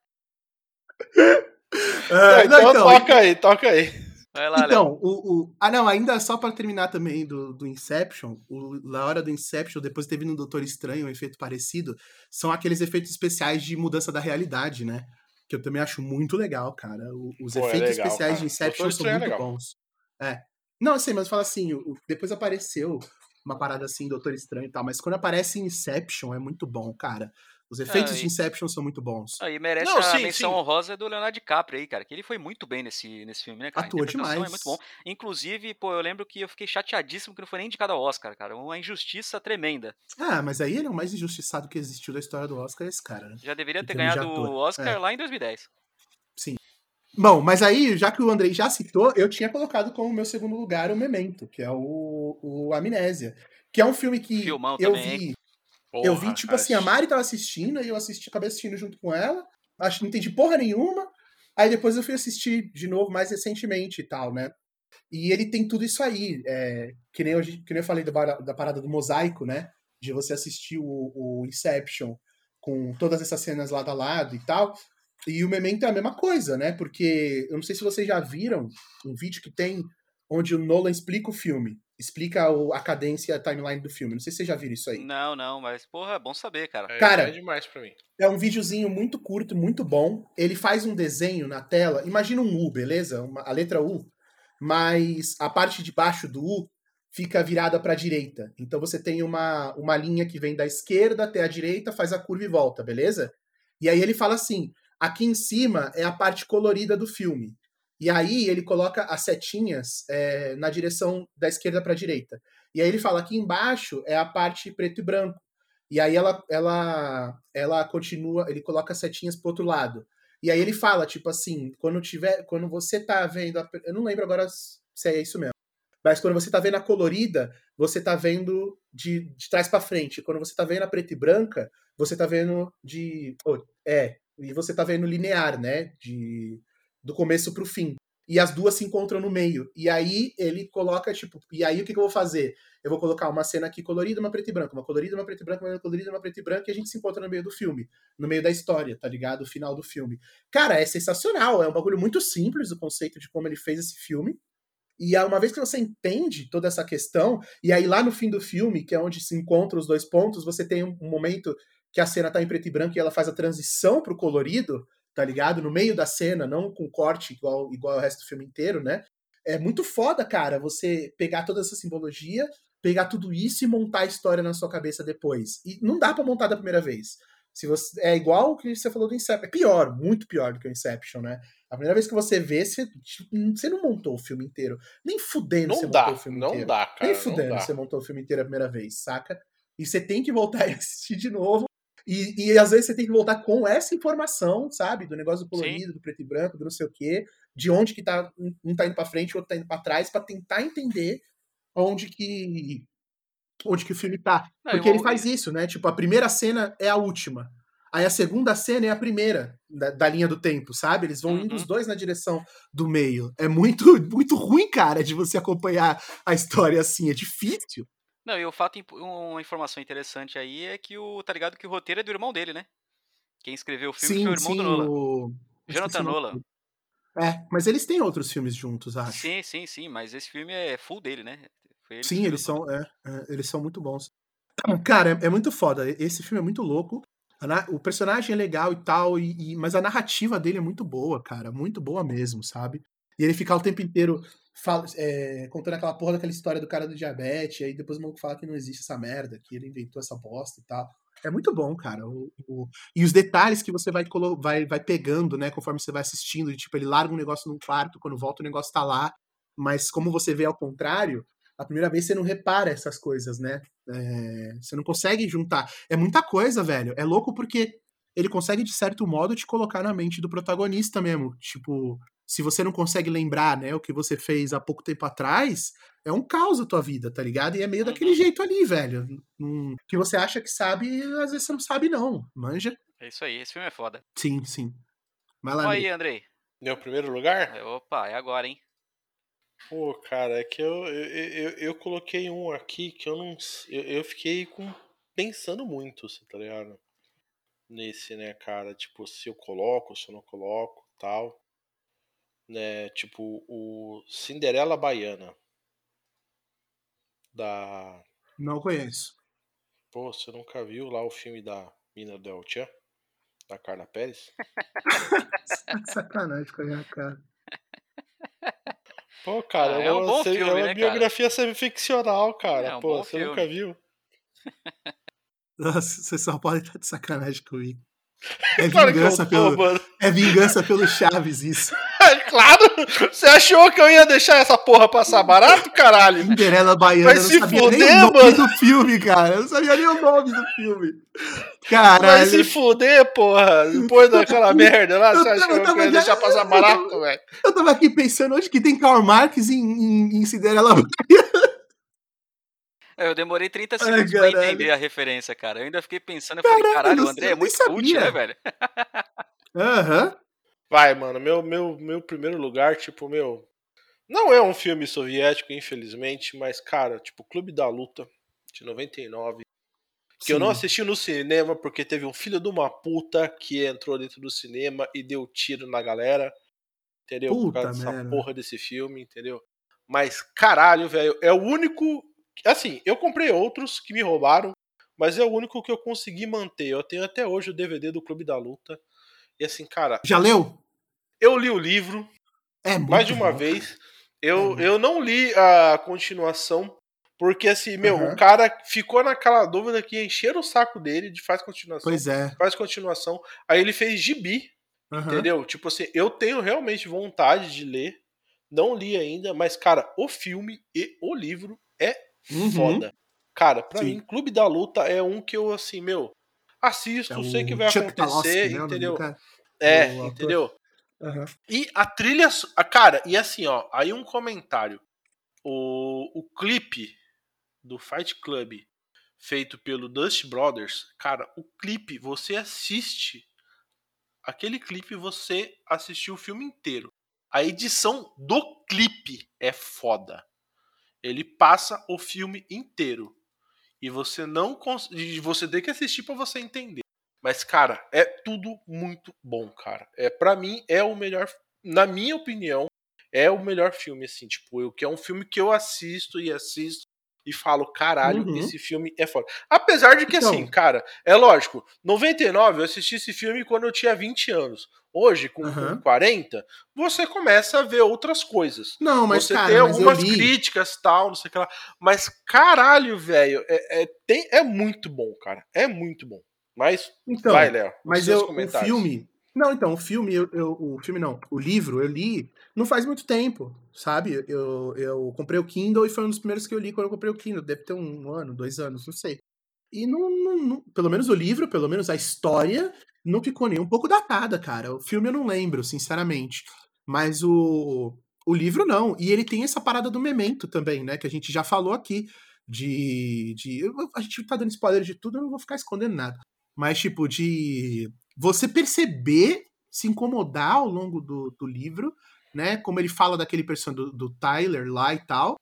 É beijo. Então, não, então, toca aí, toca aí. Vai lá. Então, o, o- Ah, não, ainda só pra terminar também do, do Inception, o, na hora do Inception, depois teve no Doutor Estranho um efeito parecido, são aqueles efeitos especiais de mudança da realidade, né? Que eu também acho muito legal, cara. Os Pô, é efeitos legal, especiais cara. de Inception são é muito legal. bons. É. Não, sei, mas fala assim, depois apareceu uma parada assim, Doutor Estranho e tal, mas quando aparece Inception é muito bom, cara. Os efeitos Ah, e- de Inception são muito bons. Aí merece Não, a sim, menção sim. honrosa do Leonardo DiCaprio aí, cara. Que ele foi muito bem nesse, nesse filme, né, cara? Atua demais. É muito bom. Inclusive, pô, eu lembro que eu fiquei chateadíssimo que não foi nem indicado ao Oscar, cara. Uma injustiça tremenda. Ah, mas aí ele é o mais injustiçado que existiu da história do Oscar, esse cara, né? Já deveria ter ganhado o Oscar é. lá em 2010. Bom, mas aí, já que o Andrei já citou, eu tinha colocado como meu segundo lugar o Memento, que é o, o Amnésia. Que é um filme que Filmão eu também, vi. Porra, eu vi, tipo cara, assim, a Mari tava assistindo, aí eu assisti, acabei assistindo junto com ela. Acho que não entendi porra nenhuma. Aí depois eu fui assistir de novo mais recentemente e tal, né? E ele tem tudo isso aí. é, que, nem eu, que nem eu falei da, da parada do mosaico, né? De você assistir o, o Inception com todas essas cenas lado a lado e tal. E o Memento é a mesma coisa, né? Porque eu não sei se vocês já viram um vídeo que tem onde o Nolan explica o filme. Explica o- a cadência e a timeline do filme. Não sei se vocês já viram isso aí. Não, não, mas, porra, é bom saber, cara. É, Cara, é demais pra mim. É um videozinho muito curto, muito bom. Ele faz um desenho na tela. Imagina um U, beleza? Uma- a letra U. Mas a parte de baixo do U fica virada para a direita. Então você tem uma, uma linha que vem da esquerda até a direita, faz a curva e volta, beleza? E aí ele fala assim: aqui em cima é a parte colorida do filme. E aí ele coloca as setinhas é, na direção da esquerda para a direita. E aí ele fala: aqui embaixo é a parte preto e branco. E aí ela, ela, ela continua, ele coloca as setinhas pro outro lado. E aí ele fala, tipo assim, quando tiver, quando você tá vendo, a- eu não lembro agora se é isso mesmo. Mas quando você tá vendo a colorida, você tá vendo de, de trás para frente. Quando você tá vendo a preta e branca, você tá vendo de, oh, é, e você tá vendo linear, né, de do começo pro fim. E as duas se encontram no meio. E aí ele coloca, tipo, e aí o que, que eu vou fazer? Eu vou colocar uma cena aqui colorida, uma preta e branca, uma colorida, uma preta e branca, uma colorida, uma preta e branca, e a gente se encontra no meio do filme, no meio da história, tá ligado? O final do filme. Cara, é sensacional, é um bagulho muito simples o conceito de como ele fez esse filme. E uma vez que você entende toda essa questão, e aí lá no fim do filme, que é onde se encontram os dois pontos, você tem um momento que a cena tá em preto e branco e ela faz a transição pro colorido, tá ligado? No meio da cena, não com corte igual, igual o resto do filme inteiro, né? É muito foda, cara, você pegar toda essa simbologia, pegar tudo isso e montar a história na sua cabeça depois. E não dá pra montar da primeira vez. Se você é igual o que você falou do Inception, é pior, muito pior do que o Inception, né? A primeira vez que você vê, você, tipo, você não montou o filme inteiro. Nem fudendo Não você dá, montou o filme não inteiro. dá, cara. Nem fudendo você montou o filme inteiro a primeira vez, saca? E você tem que voltar (laughs) e assistir de novo. E, e às vezes você tem que voltar com essa informação, sabe? Do negócio do colorido, do preto e branco, do não sei o quê. De onde que tá, um- tá indo pra frente, o outro tá indo pra trás, pra tentar entender onde que onde que o filme tá. Não, Porque ele faz isso, né? Tipo, a primeira cena é a última. Aí a segunda cena é a primeira da, da linha do tempo, sabe? Eles vão indo Uhum. os dois na direção do meio. É muito, muito ruim, cara, de você acompanhar a história assim. É difícil. Não, e o fato, uma informação interessante aí é que o, tá ligado que o roteiro é do irmão dele, né? Quem escreveu o filme foi o irmão do Nolan. o... Jonathan Nolan. É, mas eles têm outros filmes juntos, acho. Sim, sim, sim, mas esse filme é full dele, né? Ele Sim, eles são, é, é, eles são muito bons. (clears throat) Cara, é, é muito foda. Esse filme é muito louco. A O personagem é legal e tal, e, e- mas a narrativa dele é muito boa, cara. Muito boa mesmo, sabe? E ele ficar o tempo inteiro fala- é, contando aquela porra daquela história do cara do diabetes, aí depois o maluco fala que não existe essa merda, que ele inventou essa bosta e tal. É muito bom, cara. O- o- e os detalhes que você vai, vai, vai pegando, né, conforme você vai assistindo, de, tipo, ele larga um negócio num quarto, quando volta o negócio tá lá, mas como você vê ao contrário, a primeira vez você não repara essas coisas, né? É, você não consegue juntar. É muita coisa, velho. É louco porque ele consegue, de certo modo, te colocar na mente do protagonista mesmo. Tipo, se você não consegue lembrar, né, o que você fez há pouco tempo atrás, é um caos a tua vida, tá ligado? E é meio daquele Uhum. jeito ali, velho. Hum, que você acha que sabe, às vezes você não sabe, não. Manja? É isso aí, esse filme é foda. Sim, sim. Vai lá, Olha aí, Andrei. Meu primeiro lugar? Opa, é agora, hein? Pô, cara, é que eu, eu, eu, eu coloquei um aqui que eu não. Eu, eu fiquei com, pensando muito, você tá ligado? Nesse, né, cara? Tipo, se eu coloco, se eu não coloco tal. Né? Tipo, o Cinderela Baiana. Da. Não conheço. Pô, você nunca viu lá o filme da Mina Del Tchan? Da Carla Pérez? (laughs) Sacanagem com a minha cara. Pô, cara, Ah, é um uma, bom se- é filme, uma né, cara? biografia semi-ficcional, cara. É um Pô, você nunca filme. viu? (laughs) Nossa, você só pode estar de sacanagem comigo. (laughs) É Claro vingança, tô, pelo, mano. é vingança pelo Chaves, isso. (laughs) claro! Você achou que eu ia deixar essa porra passar barato, caralho? Cinderela Baiana, Vai eu não se sabia fuder, nem o nome mano. do filme, cara. Eu não sabia nem o nome do filme. Vai Caralho. se fuder, porra! Depois daquela (laughs) merda lá, você acha que eu ia deixar passar barato, velho? Eu tava aqui pensando onde que tem Karl Marx em, em, em Cinderela Baiana. É, Eu demorei 30 Ai, segundos pra caralho. entender a referência, cara. Eu ainda fiquei pensando, eu falei, Caralho, caralho, o André é muito cult, né, velho? (laughs) Aham. Vai, mano, meu, meu, meu primeiro lugar, tipo, meu. Não é um filme soviético, infelizmente, mas, cara, tipo, Clube da Luta, de 99. Que eu não Sim. assisti no cinema porque teve um filho de uma puta que entrou dentro do cinema e deu tiro na galera. Entendeu? Por Puta causa dessa merda. porra desse filme, entendeu? Mas, caralho, velho, é o único. Assim, eu comprei outros que me roubaram, mas é o único que eu consegui manter. Eu tenho até hoje o DVD do Clube da Luta. E assim, cara, Já leu? eu li o livro É mais de uma bom, vez. Eu, É. eu não li a continuação, porque assim, meu, Aham. o cara ficou naquela dúvida que encheram o saco dele de faz continuação. Pois é. Faz continuação. Aí ele fez gibi, Aham. entendeu? Tipo assim, eu tenho realmente vontade de ler. Não li ainda, mas, cara, o filme e o livro é Uhum. foda. Cara, pra Sim. mim, Clube da Luta é um que eu, assim, meu, assisto, É sei que vai Chuck acontecer, né, entendeu? cara? É, o entendeu? Aham. E a trilha. Cara, e assim, ó, aí um comentário. O, o clipe do Fight Club feito pelo Dust Brothers, cara, o clipe, você assiste. Aquele clipe, você assistiu o filme inteiro. A edição do clipe é foda. Ele passa o filme inteiro. E você não cons- e você tem que assistir pra você entender. Mas cara, é tudo muito bom, cara. É para mim é o melhor, na minha opinião, é o melhor filme assim, tipo, eu que é um filme que eu assisto e assisto e falo, caralho, Uhum. esse filme é foda. Apesar de que Então. assim, cara, é lógico, 99 eu assisti esse filme quando eu tinha 20 anos. Hoje, com, Aham. 40, você começa a ver outras coisas. Não, mas você cara, tem algumas críticas tal, não sei o que lá. Mas caralho, velho, é, é, tem, é muito bom, cara. É muito bom. Mas Então, vai, Léo. Mas eu, o filme. Não, então, o filme, eu, eu- o filme não, o livro eu li não faz muito tempo, sabe? Eu, eu comprei o Kindle e foi um dos primeiros que eu li quando eu comprei o Kindle. Deve ter um ano, dois anos, não sei. E não, não- não- pelo menos o livro, pelo menos a história, não ficou nem um pouco datada, cara. O filme eu não lembro, sinceramente. Mas o, o livro não. E ele tem essa parada do memento também, né? Que a gente já falou aqui. De. de a gente tá dando spoiler de tudo, eu não vou ficar escondendo nada. Mas, tipo, de você perceber, se incomodar ao longo do, do livro, né? Como ele fala daquele personagem do, do Tyler lá e tal.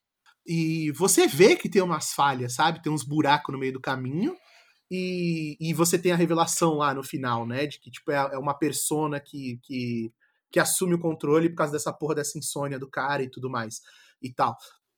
E você vê que tem umas falhas, sabe? Tem uns buracos no meio do caminho. E, e você tem a revelação lá no final, né? De que, tipo, é, é uma persona que, que, que assume o controle por causa dessa porra dessa insônia do cara e tudo mais. E tal.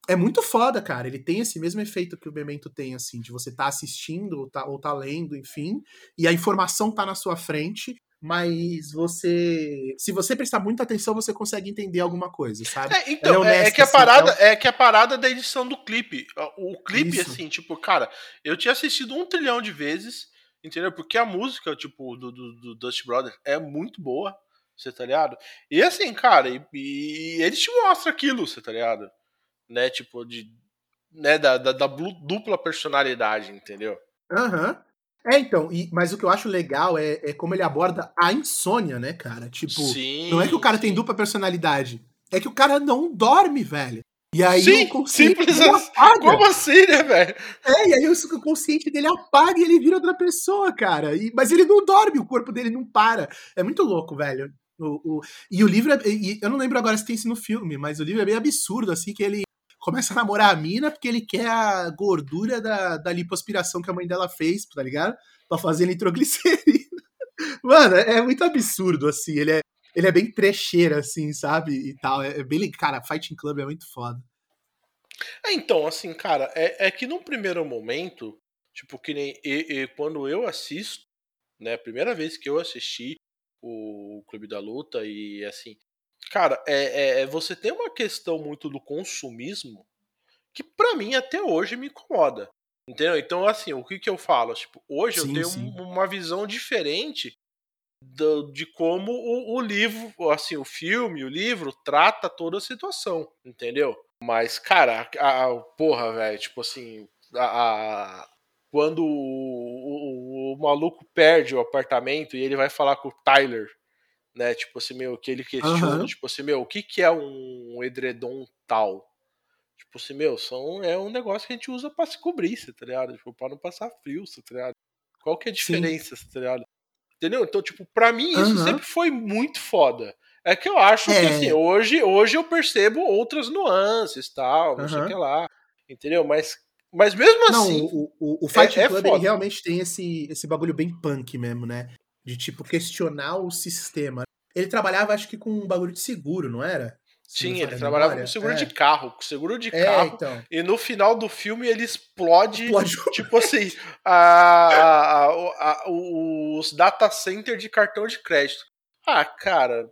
É muito foda, cara. Ele tem esse mesmo efeito que o Memento tem, assim, de você tá assistindo ou tá, ou tá lendo, enfim, e a informação tá na sua frente, mas você. Se você prestar muita atenção, você consegue entender alguma coisa, sabe? É, então, é é, é honesta, que a assim, parada, ela- é que a parada da edição do clipe. O clipe, Isso. assim, tipo, cara, eu tinha assistido um trilhão de vezes, entendeu? Porque a música, tipo, do, do, do Dust Brothers é muito boa, você tá ligado? E assim, cara, e, e ele te mostra aquilo, você tá ligado? Né, tipo, de. Né, da, da, da dupla personalidade, entendeu? Aham. É, então, e- mas o que eu acho legal é, é como ele aborda a insônia, né, cara? Tipo, sim. não é que o cara tem sim. dupla personalidade, é que o cara não dorme, velho. E aí Sim, o consciente dele assim. apaga. Como assim, né, velho? É, e aí o consciente dele apaga e ele vira outra pessoa, cara. E- mas ele não dorme, o corpo dele não para. É muito louco, velho. O, o- e o livro, é, e eu não lembro agora se tem isso no filme, mas o livro é bem absurdo, assim, que ele começa a namorar a mina porque ele quer a gordura da, da lipoaspiração que a mãe dela fez, tá ligado? Pra fazer nitroglicerina. (laughs) Mano, é, muito absurdo, assim. Ele é, ele é bem trecheiro, assim, sabe? E tal. É, é bem. Cara, Fighting Club é muito foda. É, então, assim, cara, é, é que num primeiro momento, tipo, que nem e- e quando eu assisto, né, a primeira vez que eu assisti o Clube da Luta e assim, cara, é, é- é- você tem uma questão muito do consumismo que pra mim até hoje me incomoda. Entendeu? Então, assim, o que que eu falo? Tipo, hoje eu Sim, tenho sim. um- uma visão diferente do- de como o, o livro, assim, o filme, o livro trata toda a situação, entendeu? Mas, cara, a, a- porra, velho, tipo assim, a, a- quando o, o- o maluco perde o apartamento e ele vai falar com o Tyler, né? Tipo assim, meu, que ele questiona, Aham. tipo assim, meu, o que, que é um edredom tal? Tipo assim, meu, são, é um negócio que a gente usa pra se cobrir, cê tá ligado? Tipo, pra não passar frio, cê tá ligado? Qual que é a Sim. diferença, cê tá ligado? Entendeu? Então, tipo, pra mim isso Aham. sempre foi muito foda. É que eu acho que, É. assim, hoje, hoje eu percebo outras nuances, tal, não sei o que lá, entendeu? Mas, mas mesmo Não, assim, o, o, o Fight é Club ele realmente tem esse, esse bagulho bem punk mesmo, né? De tipo questionar o sistema. Ele trabalhava, acho que, com um bagulho de seguro, não era? Sim, ele trabalhava memória. com seguro é. de carro, com seguro de É, carro, então. e no final do filme ele explode Explode Tipo assim, a- a- a- os data center de cartão de crédito. Ah, cara,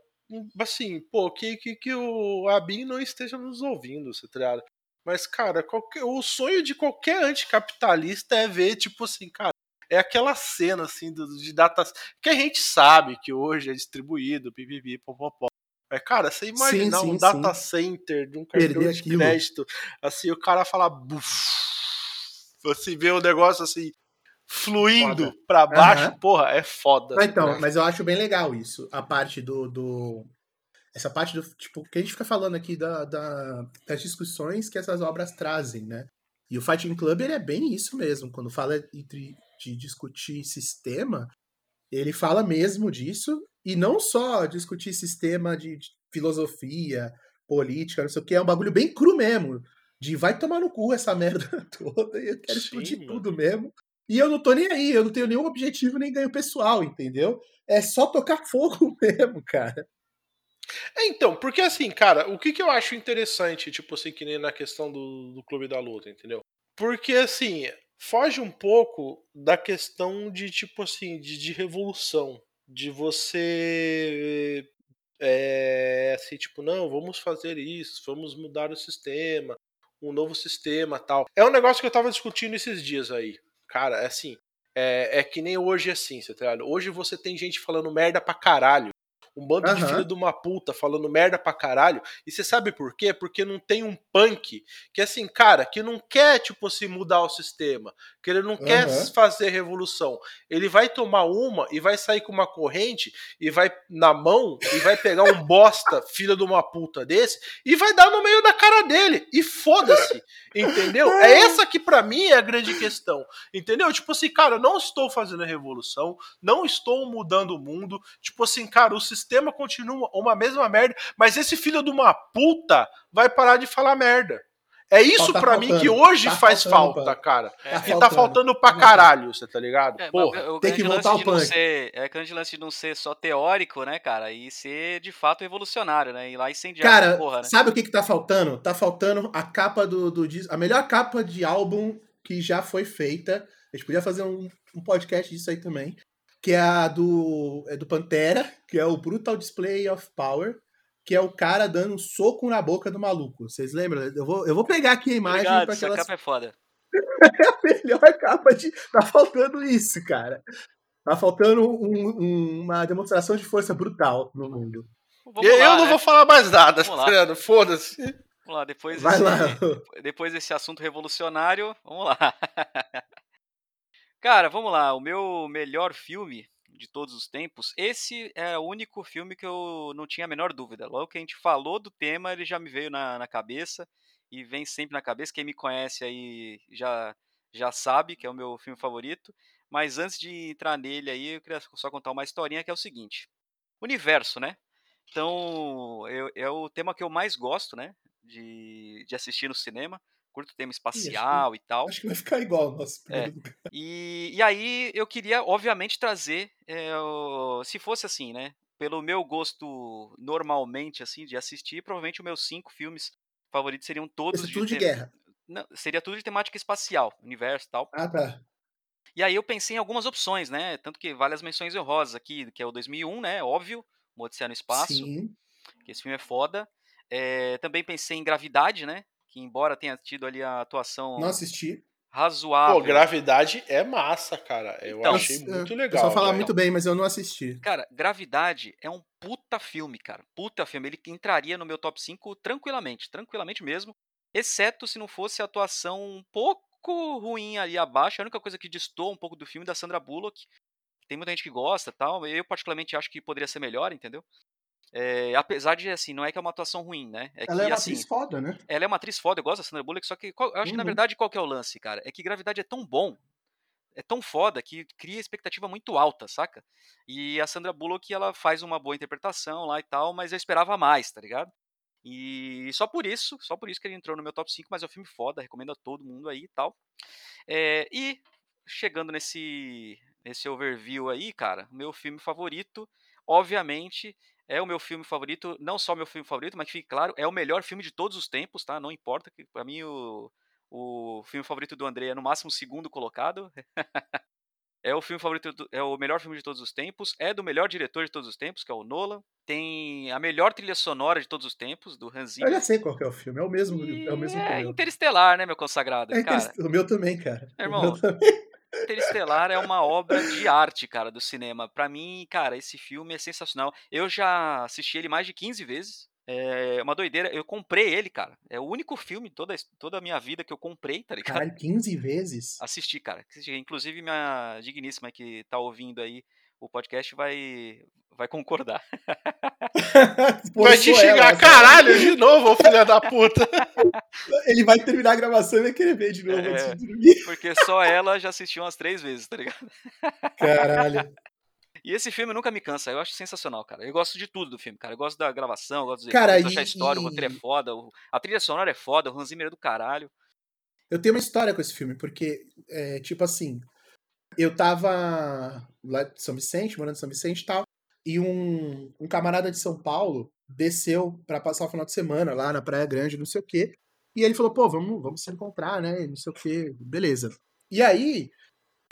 assim, pô, que, que, que o Abin não esteja nos ouvindo, você tá ligado? Mas, cara, qualquer- o sonho de qualquer anticapitalista é ver, tipo assim, cara, é aquela cena, assim, do, de data que a gente sabe que hoje é distribuído, pipipi, popopó. Mas, cara, você imaginar sim, um sim. data center de um cartão Perder de aquilo. crédito, assim, o cara fala, buf, você vê o negócio assim, fluindo pra baixo, Aham. porra, é foda. Ah, então, né? mas eu acho bem legal isso. A parte do. do- essa parte do. Tipo, que a gente fica falando aqui da, da- das discussões que essas obras trazem, né? E o Fighting Club, ele é bem isso mesmo. Quando fala entre, de discutir sistema, ele fala mesmo disso. E não só discutir sistema de, de filosofia, política, não sei o que, é um bagulho bem cru mesmo. De vai tomar no cu essa merda (laughs) toda e eu quero Sim, explodir mano. tudo mesmo. E eu não tô nem aí, eu não tenho nenhum objetivo nem ganho pessoal, entendeu? É só tocar (laughs) fogo mesmo, cara. É, então, porque assim, cara, o que, que eu acho interessante, tipo assim, que nem na questão do, do Clube da Luta, entendeu? Porque, assim, foge um pouco da questão de, tipo assim, de, de revolução. De você. É, assim, tipo, não, vamos fazer isso, vamos mudar o sistema, um novo sistema tal. É um negócio que eu tava discutindo esses dias aí. Cara, é assim, é, é que nem hoje assim, você tá ligado? Hoje você tem gente falando merda pra caralho. Um bando de Aham. filho de uma puta falando merda pra caralho. E você sabe por quê? Porque não tem um punk que, assim, cara, que não quer, tipo assim, mudar o sistema. Que ele não quer Aham. fazer revolução. Ele vai tomar uma e vai sair com uma corrente e vai na mão e vai pegar um bosta, (laughs) filho de uma puta desse, e vai dar no meio da cara dele. E foda-se. Entendeu? É essa que pra mim é a grande questão. Entendeu? Tipo assim, cara, não estou fazendo revolução, não estou mudando o mundo. Tipo assim, cara, o sistema continua uma mesma merda, mas esse filho de uma puta vai parar de falar merda. É isso Tá pra mim que hoje tá faz faltando, falta, cara. É, E tá faltando pra caralho, você tá ligado? É, Porra. tem grande que lance voltar de o não punk. ser, é o grande lance de não ser só teórico, né, cara, e ser de fato revolucionário, né, ir lá incendiar Cara, essa porra, né. sabe o que, que tá faltando? Tá faltando a capa do, do disco. A melhor capa de álbum que já foi feita. A gente podia fazer um, um podcast disso aí também. Que é a do, é do Pantera, que é o Brutal Display of Power. Que é o cara dando um soco na boca do maluco. Vocês lembram? Eu vou, eu vou pegar aqui a imagem Obrigado, pra que essa elas capa é foda. é (laughs) a melhor capa de. Tá faltando isso, cara. Tá faltando um- um- uma demonstração de força brutal no mundo. Vamos eu lá, não né? vou falar mais nada, Vamos tá lá. ligado? Foda-se. Vamos lá, depois Vai desse, lá. (laughs) depois desse assunto revolucionário, vamos lá. (laughs) Cara, vamos lá, o meu melhor filme de todos os tempos, esse é o único filme que eu não tinha a menor dúvida. Logo que a gente falou do tema, ele já me veio na, na cabeça. e vem sempre na cabeça. Quem me conhece aí já, já sabe que é o meu filme favorito. Mas antes de entrar nele aí, eu queria só contar uma historinha que é o seguinte. Universo, né? Então, eu, é o tema que eu mais gosto, né? De, de assistir no cinema. Curto tema espacial Ih, e tal. Acho que vai ficar igual ao nosso É. lugar. E, e aí eu queria, obviamente, trazer, é, o- se fosse assim, né? Pelo meu gosto normalmente, assim, de assistir, provavelmente os meus cinco filmes favoritos seriam todos é tudo de te- guerra. Não, seria tudo de temática espacial, universo e tal. Ah, tá. E aí eu pensei em algumas opções, né? Tanto que vale as menções honrosas aqui, que é o 2001, né? Óbvio, O Odisseia no Espaço, Sim. que esse filme é foda. É, também pensei em Gravidade, né? Que embora tenha tido ali a atuação Não assisti. razoável. Pô, Gravidade é massa, cara. Eu Então, achei muito O legal. pessoal fala velho. muito bem, mas eu não assisti. Cara, Gravidade é um puta filme, cara. Puta filme. Ele entraria no meu top 5 tranquilamente, tranquilamente mesmo. Exceto se não fosse a atuação um pouco ruim ali abaixo. A única coisa que distou um pouco do filme da Sandra Bullock. Tem muita gente que gosta e tal. Eu, particularmente, acho que poderia ser melhor, entendeu? É, apesar de, assim, não é que é uma atuação ruim, né? É Ela que, é uma assim, atriz foda, né? ela é uma atriz foda, eu gosto da Sandra Bullock, só que qual- eu acho que na Uhum. verdade qual que é o lance, cara? É que Gravidade é tão bom, é tão foda que cria expectativa muito alta, saca? E a Sandra Bullock, ela faz uma boa interpretação lá e tal, mas eu esperava mais, tá ligado? E só por isso, só por isso que ele entrou no meu top 5, mas é um filme foda, recomendo a todo mundo aí e tal. É, e chegando nesse, nesse overview aí, cara, meu filme favorito, obviamente, é o meu filme favorito, não só meu filme favorito, mas que fique claro, é o melhor filme de todos os tempos, tá? Não importa, que pra mim o, o filme favorito do André é no máximo o segundo colocado. (laughs) é o filme favorito, do- é o melhor filme de todos os tempos, é do melhor diretor de todos os tempos, que é o Nolan. Tem a melhor trilha sonora de todos os tempos, do Hans Eu Zimmer. já sei qual é o filme. É o mesmo, E é o mesmo é. Interestelar, né, meu consagrado? É, Cara, o meu também, cara. O irmão, meu também. Interestelar é uma obra de arte, cara, do cinema. Pra mim, cara, esse filme é sensacional. Eu já assisti ele mais de 15 vezes. É uma doideira. Eu comprei ele, cara. É o único filme toda, toda a minha vida que eu comprei, tá ligado? Caralho, 15 vezes? Assisti, cara. Assisti. Inclusive, minha digníssima que tá ouvindo aí o podcast vai, vai concordar. (laughs) Vai te xingar, ela, caralho, de novo, filha da puta. (laughs) Ele vai terminar a gravação e vai querer ver de novo É. antes de dormir. (laughs) Porque só ela já assistiu umas três vezes, tá ligado? Caralho. E esse filme nunca me cansa, eu acho sensacional, cara. Eu gosto de tudo do filme, cara. Eu gosto da gravação, eu gosto dos Cara, a e- história, o roteiro é foda, o- a trilha sonora é foda, o Hans Zimmer é do caralho. Eu tenho uma história com esse filme, porque, é, tipo assim, eu tava lá de São Vicente, morando em São Vicente e tal, e um, um camarada de São Paulo desceu pra passar o final de semana lá na Praia Grande, não sei o quê, e ele falou, pô, vamos, vamos se encontrar, né, não sei o quê, beleza. E aí,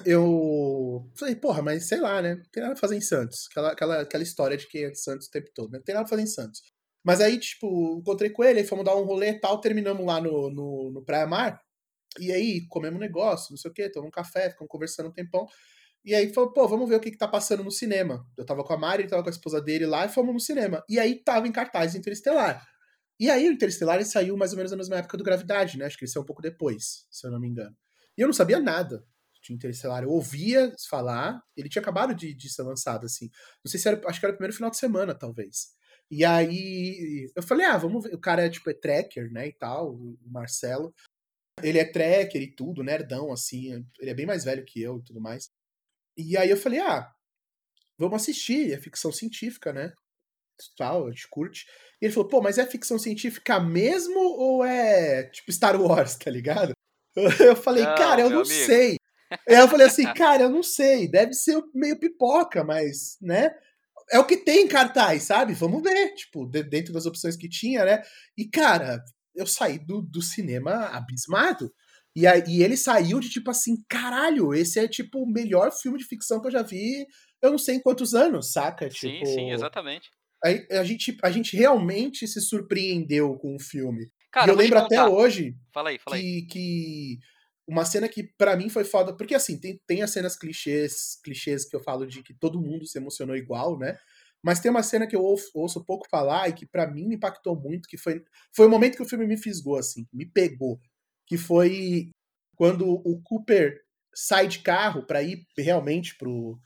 eu falei, porra, mas sei lá, né, não tem nada pra fazer em Santos, aquela, aquela, aquela história de que é de Santos o tempo todo, né, não tem nada pra fazer em Santos. Mas aí, tipo, encontrei com ele, fomos dar um rolê e tal, terminamos lá no, no, no Praia Mar, e aí, comemos um negócio, não sei o quê, tomamos um café, ficamos conversando um tempão. E aí falou, pô, vamos ver o que, que tá passando no cinema. Eu tava com a Mari, ele tava com a esposa dele lá e fomos no cinema. E aí tava em cartaz Interestelar. E aí o Interestelar saiu mais ou menos na mesma época do Gravidade, né? Acho que ele saiu um pouco depois, se eu não me engano. E eu não sabia nada de Interestelar. Eu ouvia falar, ele tinha acabado de, de ser lançado, assim. Não sei se era, acho que era o primeiro final de semana, talvez. E aí eu falei, ah, vamos ver. O cara é tipo é tracker, né, e tal, o Marcelo. Ele é tracker e tudo, nerdão, assim. Ele é bem mais velho que eu e tudo mais. E aí eu falei, ah, vamos assistir, é ficção científica, né? Tal, a gente curte. E ele falou, pô, mas é ficção científica mesmo ou é tipo Star Wars, tá ligado? (laughs) Eu falei, Não, cara, eu não amigo. sei. Aí eu falei assim, cara, eu não sei, deve ser meio pipoca, mas, né? É o que tem em cartaz, sabe? Vamos ver, tipo, de- dentro das opções que tinha, né? E, cara, eu saí do, do cinema abismado. E, aí, e ele saiu de tipo assim, caralho, esse é tipo o melhor filme de ficção que eu já vi, eu não sei em quantos anos, saca? Sim, tipo, sim, exatamente. Aí a gente, a gente realmente se surpreendeu com o filme. Cara, e eu lembro até hoje Fala aí, fala aí. que, que uma cena que pra mim foi foda, porque assim, tem, tem as cenas clichês, clichês que eu falo de que todo mundo se emocionou igual, né? Mas tem uma cena que eu ouço, ouço pouco falar e que pra mim me impactou muito, que foi foi o momento que o filme me fisgou assim, me pegou, que foi quando o Cooper sai de carro pra ir realmente pro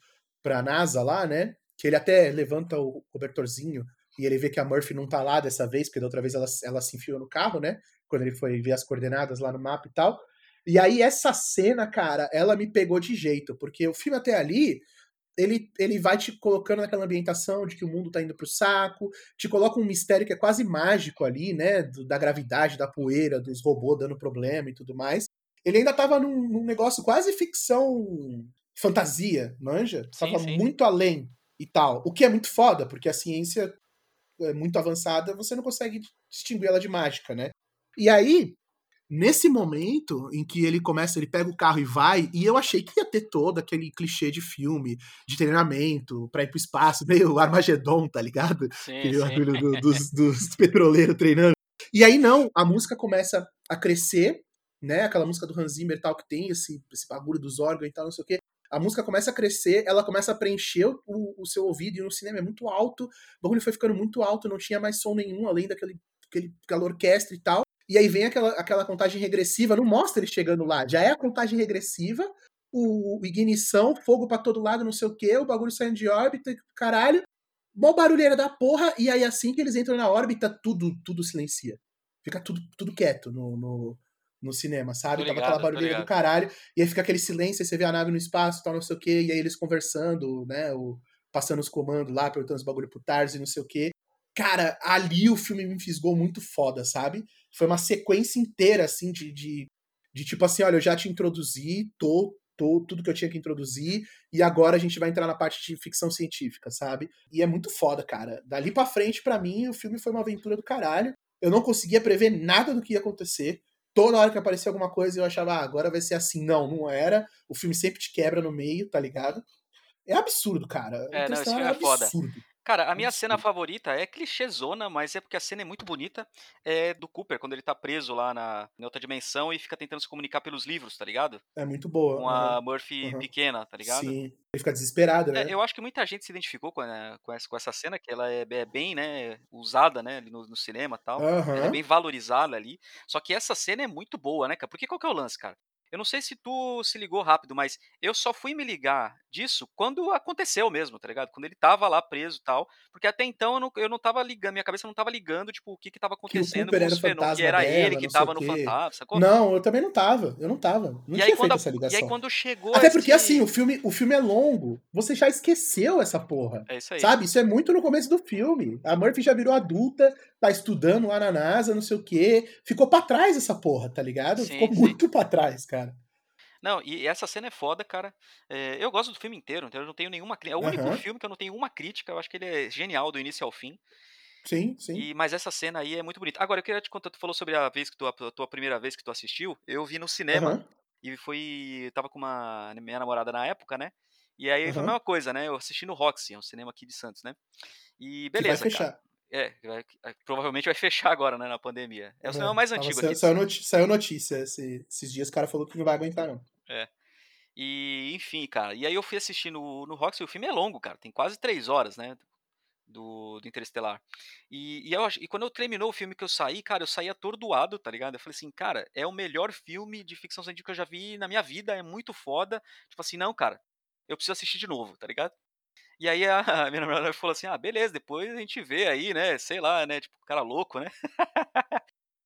pra NASA lá, né? Que ele até levanta o cobertorzinho e ele vê que a Murphy não tá lá dessa vez, porque da outra vez ela, ela se enfiou no carro, né? quando ele foi ver as coordenadas lá no mapa e tal. E aí essa cena, cara, ela me pegou de jeito, porque o filme até ali, ele, ele vai te colocando naquela ambientação de que o mundo tá indo pro saco, te coloca um mistério que é quase mágico ali, né, do, da gravidade, da poeira, dos robôs dando problema e tudo mais. Ele ainda tava num, num negócio quase ficção fantasia, manja? Sim, tava sim. muito além e tal. O que é muito foda, porque a ciência é muito avançada, você não consegue distinguir ela de mágica, né? E aí, nesse momento em que ele começa, ele pega o carro e vai, e eu achei que ia ter todo aquele clichê de filme, de treinamento, pra ir pro espaço, (laughs) meio Armagedon, tá ligado? Sim, Aquele sim. bagulho do- dos, (laughs) dos petroleiros treinando. E aí não, a música começa a crescer, né? Aquela música do Hans Zimmer tal, que tem esse, esse bagulho dos órgãos e tal, não sei o quê. A música começa a crescer, ela começa a preencher o, o seu ouvido, e no cinema é muito alto, o bagulho foi ficando muito alto, não tinha mais som nenhum, além daquele aquele, aquela orquestra e tal. E aí vem aquela, aquela contagem regressiva, não mostra ele chegando lá, já é a contagem regressiva, o, o ignição, fogo pra todo lado, não sei o quê, o bagulho saindo de órbita, caralho. Mó barulheira da porra, e aí assim que eles entram na órbita, tudo, tudo silencia. Fica tudo, tudo quieto no, no, no cinema, sabe? Tô Tava ligado, aquela barulheira do ligado. caralho, e aí fica aquele silêncio, aí você vê a nave no espaço, tal, não sei o quê, e aí eles conversando, né? O, passando os comandos lá, perguntando os bagulho pro Tars e não sei o quê. Cara, ali o filme me fisgou muito foda, sabe? Foi uma sequência inteira, assim, de, de, de tipo assim, olha, eu já te introduzi, tô, tô, tudo que eu tinha que introduzir, e agora a gente vai entrar na parte de ficção científica, sabe? E é muito foda, cara. Dali pra frente, pra mim, o filme foi uma aventura do caralho. Eu não conseguia prever nada do que ia acontecer. Toda hora que aparecia alguma coisa, eu achava, ah, agora vai ser assim. Não, não era. O filme sempre te quebra no meio, tá ligado? É absurdo, cara. É, não, esse filme é foda. Cara, a minha cena favorita é clichêzona, mas é porque a cena é muito bonita. É do Cooper, quando ele tá preso lá na, em outra dimensão e fica tentando se comunicar pelos livros, tá ligado? É muito boa. Com a aham. Murphy aham. pequena, tá ligado? Sim. Ele fica desesperado, né? É, eu acho que muita gente se identificou com, a- com, essa, com essa cena, que ela é, é bem, né, usada, né, no, no cinema e tal. Ela é bem valorizada ali. Só que essa cena é muito boa, né, cara? Porque qual que é o lance, cara? Eu não sei se tu se ligou rápido, mas eu só fui me ligar disso quando aconteceu mesmo, tá ligado? Quando ele tava lá preso e tal. Porque até então eu não, eu não tava ligando, minha cabeça não tava ligando, tipo, o que que tava Que o acontecendo com os o fenômenos. Que era dela, ele que tava no fantasma, sacou? Não, eu também não tava. Eu não tava. Não e, aí tinha quando, feito a- essa e ligação. aí quando chegou Até esse... porque, assim, o filme, o filme é longo. Você já esqueceu essa porra. É isso aí. Sabe? Isso é muito no começo do filme. A Murphy já virou adulta, tá estudando lá na NASA, não sei o quê. Ficou pra trás essa porra, tá ligado? Sim, Ficou sim. muito pra trás, cara. Não, e essa cena é foda, cara. É, eu gosto do filme inteiro, então eu não tenho nenhuma crítica. É o único Aham. filme que eu não tenho uma crítica. Eu acho que ele é genial do início ao fim. Sim, sim. E, mas essa cena aí é muito bonita. Agora, eu queria te contar, tu falou sobre a vez que tu, a tua primeira vez que tu assistiu. Eu vi no cinema Aham. e foi. Tava com uma minha namorada na época, né? E aí foi a mesma coisa, né? Eu assisti no Roxy, é um cinema aqui de Santos, né? E Que vai beleza, cara. fechar. É, vai- provavelmente vai (laughs) fechar agora, né, na pandemia. É o cinema Aham. mais Tava- antigo saiu, aqui. saiu, noti- saiu notícia esse- esses dias, o cara falou que não vai aguentar, não. E, enfim, cara. E aí eu fui assistir no, no Roxy, o filme é longo, cara. Tem quase três horas, né? Do, do Interestelar. E, e, eu, e quando eu terminou o filme que eu saí, cara, eu saí atordoado, tá ligado? Eu falei assim, cara, é o melhor filme de ficção científica que eu já vi na minha vida, é muito foda. Tipo assim, não, cara, eu preciso assistir de novo, tá ligado? E aí a (laughs) minha namorada falou assim, ah, beleza, depois a gente vê aí, né? Sei lá, né? Tipo, cara louco, né? (laughs)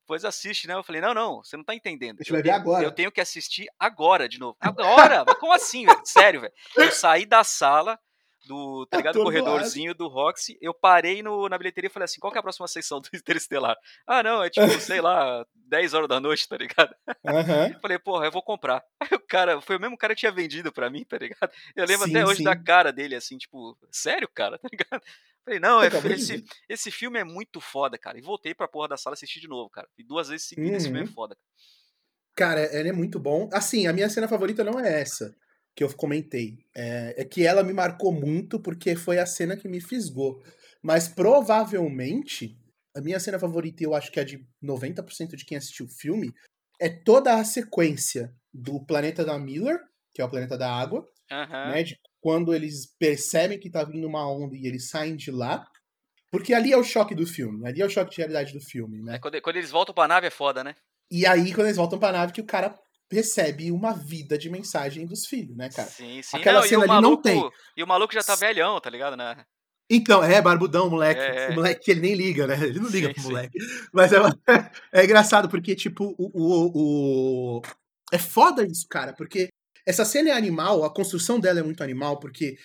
Depois assiste, né? Eu falei, não, não, você não tá entendendo. Eu tenho- agora. Eu tenho que assistir agora de novo. Agora? Mas como assim, velho? Sério, velho. Eu saí da sala do, tá (laughs) ligado? Corredorzinho do Roxy, eu parei no, na bilheteria e falei assim, qual que é a próxima sessão do (laughs) Interestelar? Ah, não, é tipo, sei lá, 10 horas da noite, tá ligado? Eu (laughs) falei, porra, eu vou comprar. Aí o cara, foi o mesmo cara que tinha vendido pra mim, tá ligado? Eu lembro Sim, até hoje sim. da cara dele, assim, tipo, sério, cara, tá ligado? Falei, não, é, esse, esse filme é muito foda, cara. E voltei pra porra da sala assistir de novo, cara. E duas vezes seguidas, esse filme é Uhum. foda. Cara, ele é muito bom. Assim, a minha cena favorita não é essa que eu comentei. É, é que ela me marcou muito porque foi a cena que me fisgou. Mas provavelmente, a minha cena favorita, e eu acho que é de 90% de quem assistiu o filme, é toda a sequência do planeta da Miller, que é o planeta da água, Aham. né? De quando eles percebem que tá vindo uma onda e eles saem de lá. Porque ali é o choque do filme, ali é o choque de realidade do filme, né? É, quando, quando eles voltam pra nave é foda, né? E aí, quando eles voltam pra nave, que o cara recebe uma vida de mensagem dos filhos, né, cara? Sim, sim. Aquela não, cena ali não tem. E o maluco já tá velhão, tá ligado? Né? Então, é, barbudão, moleque. É, é. O moleque que ele nem liga, né? Ele não liga Sim, pro sim. moleque. Mas é, (laughs) é engraçado, porque, tipo, o, o, o- É foda isso, cara, porque essa cena é animal, a construção dela é muito animal, porque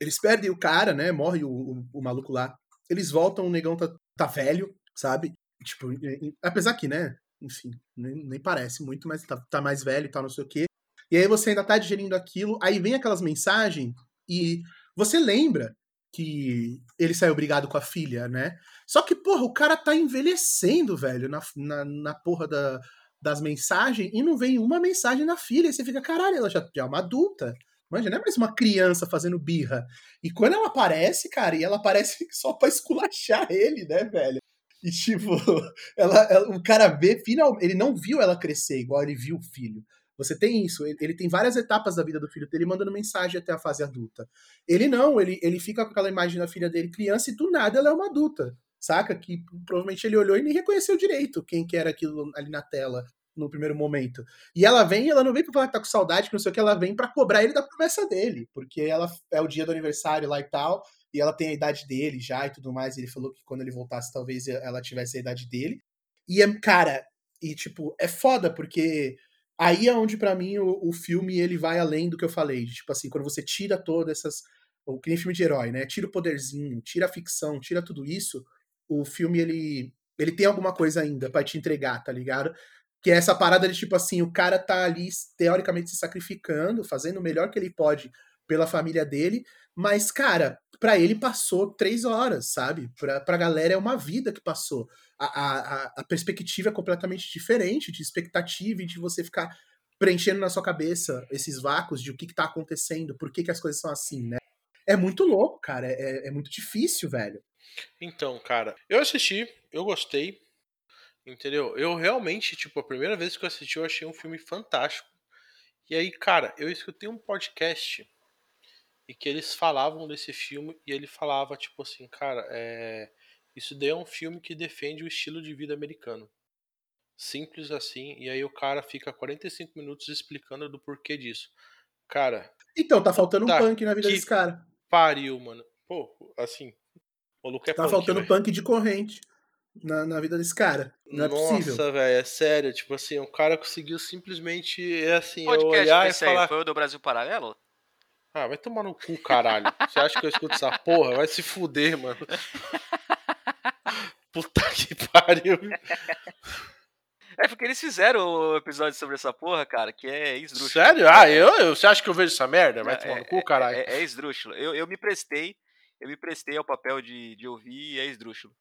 eles perdem o cara, né? Morre o, o, o maluco lá. Eles voltam, o negão tá, tá velho, sabe? Tipo, apesar que, né? Enfim, nem, nem parece muito, mas tá, tá mais velho e tal, não sei o quê. E aí você ainda tá digerindo aquilo, aí vem aquelas mensagens e você lembra que ele saiu brigado com a filha, né? Só que, porra, o cara tá envelhecendo, velho, na, na, na porra da, das mensagens e não vem uma mensagem na filha. E você fica, caralho, ela já, é uma adulta. Manja, não é mais uma criança fazendo birra. E quando ela aparece, cara, e ela aparece (laughs) só pra esculachar ele, né, velho? E tipo, (laughs) ela, ela- o cara vê, final, ele não viu ela crescer igual ele viu o filho. Você tem isso, ele, ele tem várias etapas da vida do filho dele mandando mensagem até a fase adulta. Ele não, ele, ele fica com aquela imagem da filha dele criança e do nada ela é uma adulta, saca? Que provavelmente ele olhou e nem reconheceu direito quem que era aquilo ali na tela no primeiro momento. E ela vem, ela não vem pra falar que tá com saudade, que não sei o que, ela vem pra cobrar ele da promessa dele, porque ela é o dia do aniversário lá e tal, e ela tem a idade dele já e tudo mais. e Ele falou que quando ele voltasse, talvez ela tivesse a idade dele. E é, cara, e tipo, é foda, porque aí é onde pra mim o, o filme ele vai além do que eu falei. de, Tipo assim, quando você tira todas essas. O que nem filme de herói, né? Tira o poderzinho, tira a ficção, tira tudo isso. O filme ele, ele tem alguma coisa ainda pra te entregar, tá ligado? Que é essa parada de tipo assim, o cara tá ali teoricamente se sacrificando, fazendo o melhor que ele pode pela família dele, mas, cara, pra ele passou três horas, sabe? Pra, pra galera é uma vida que passou. A, a, a- perspectiva é completamente diferente de expectativa e de você ficar preenchendo na sua cabeça esses vácuos de o que, que tá acontecendo, por que, que as coisas são assim, né? É muito louco, cara. É, é muito difícil, velho. Então, cara, eu assisti, eu gostei, entendeu? Eu realmente, tipo, a primeira vez que eu assisti, eu achei um filme fantástico. E aí, cara, eu escutei um podcast e que eles falavam desse filme e ele falava, tipo assim, cara, é... isso daí é um filme que defende o estilo de vida americano. Simples assim, e aí o cara fica 45 minutos explicando do porquê disso. Cara, Então, tá faltando um punk na vida desse cara. pariu, mano. Pô, assim, o maluco é Tá punk, faltando velho. punk de corrente na, na vida desse cara. Não é possível. Nossa, velho, é sério. Tipo assim, o cara conseguiu simplesmente, é assim, eu podcast olhar foi e aí? falar... Foi o do Brasil Paralelo? Ah, vai tomar no cu, caralho. Você acha que eu escuto essa porra? Vai se fuder, mano. (laughs) Puta que pariu. É porque eles fizeram o episódio sobre essa porra, cara, que é esdrúxulo. Sério? Ah, eu, eu? Você acha que eu vejo essa merda? Vai É, tomar no cu, caralho. É, é esdrúxulo. Eu, eu me prestei, eu me prestei ao papel de, de ouvir e é esdrúxulo.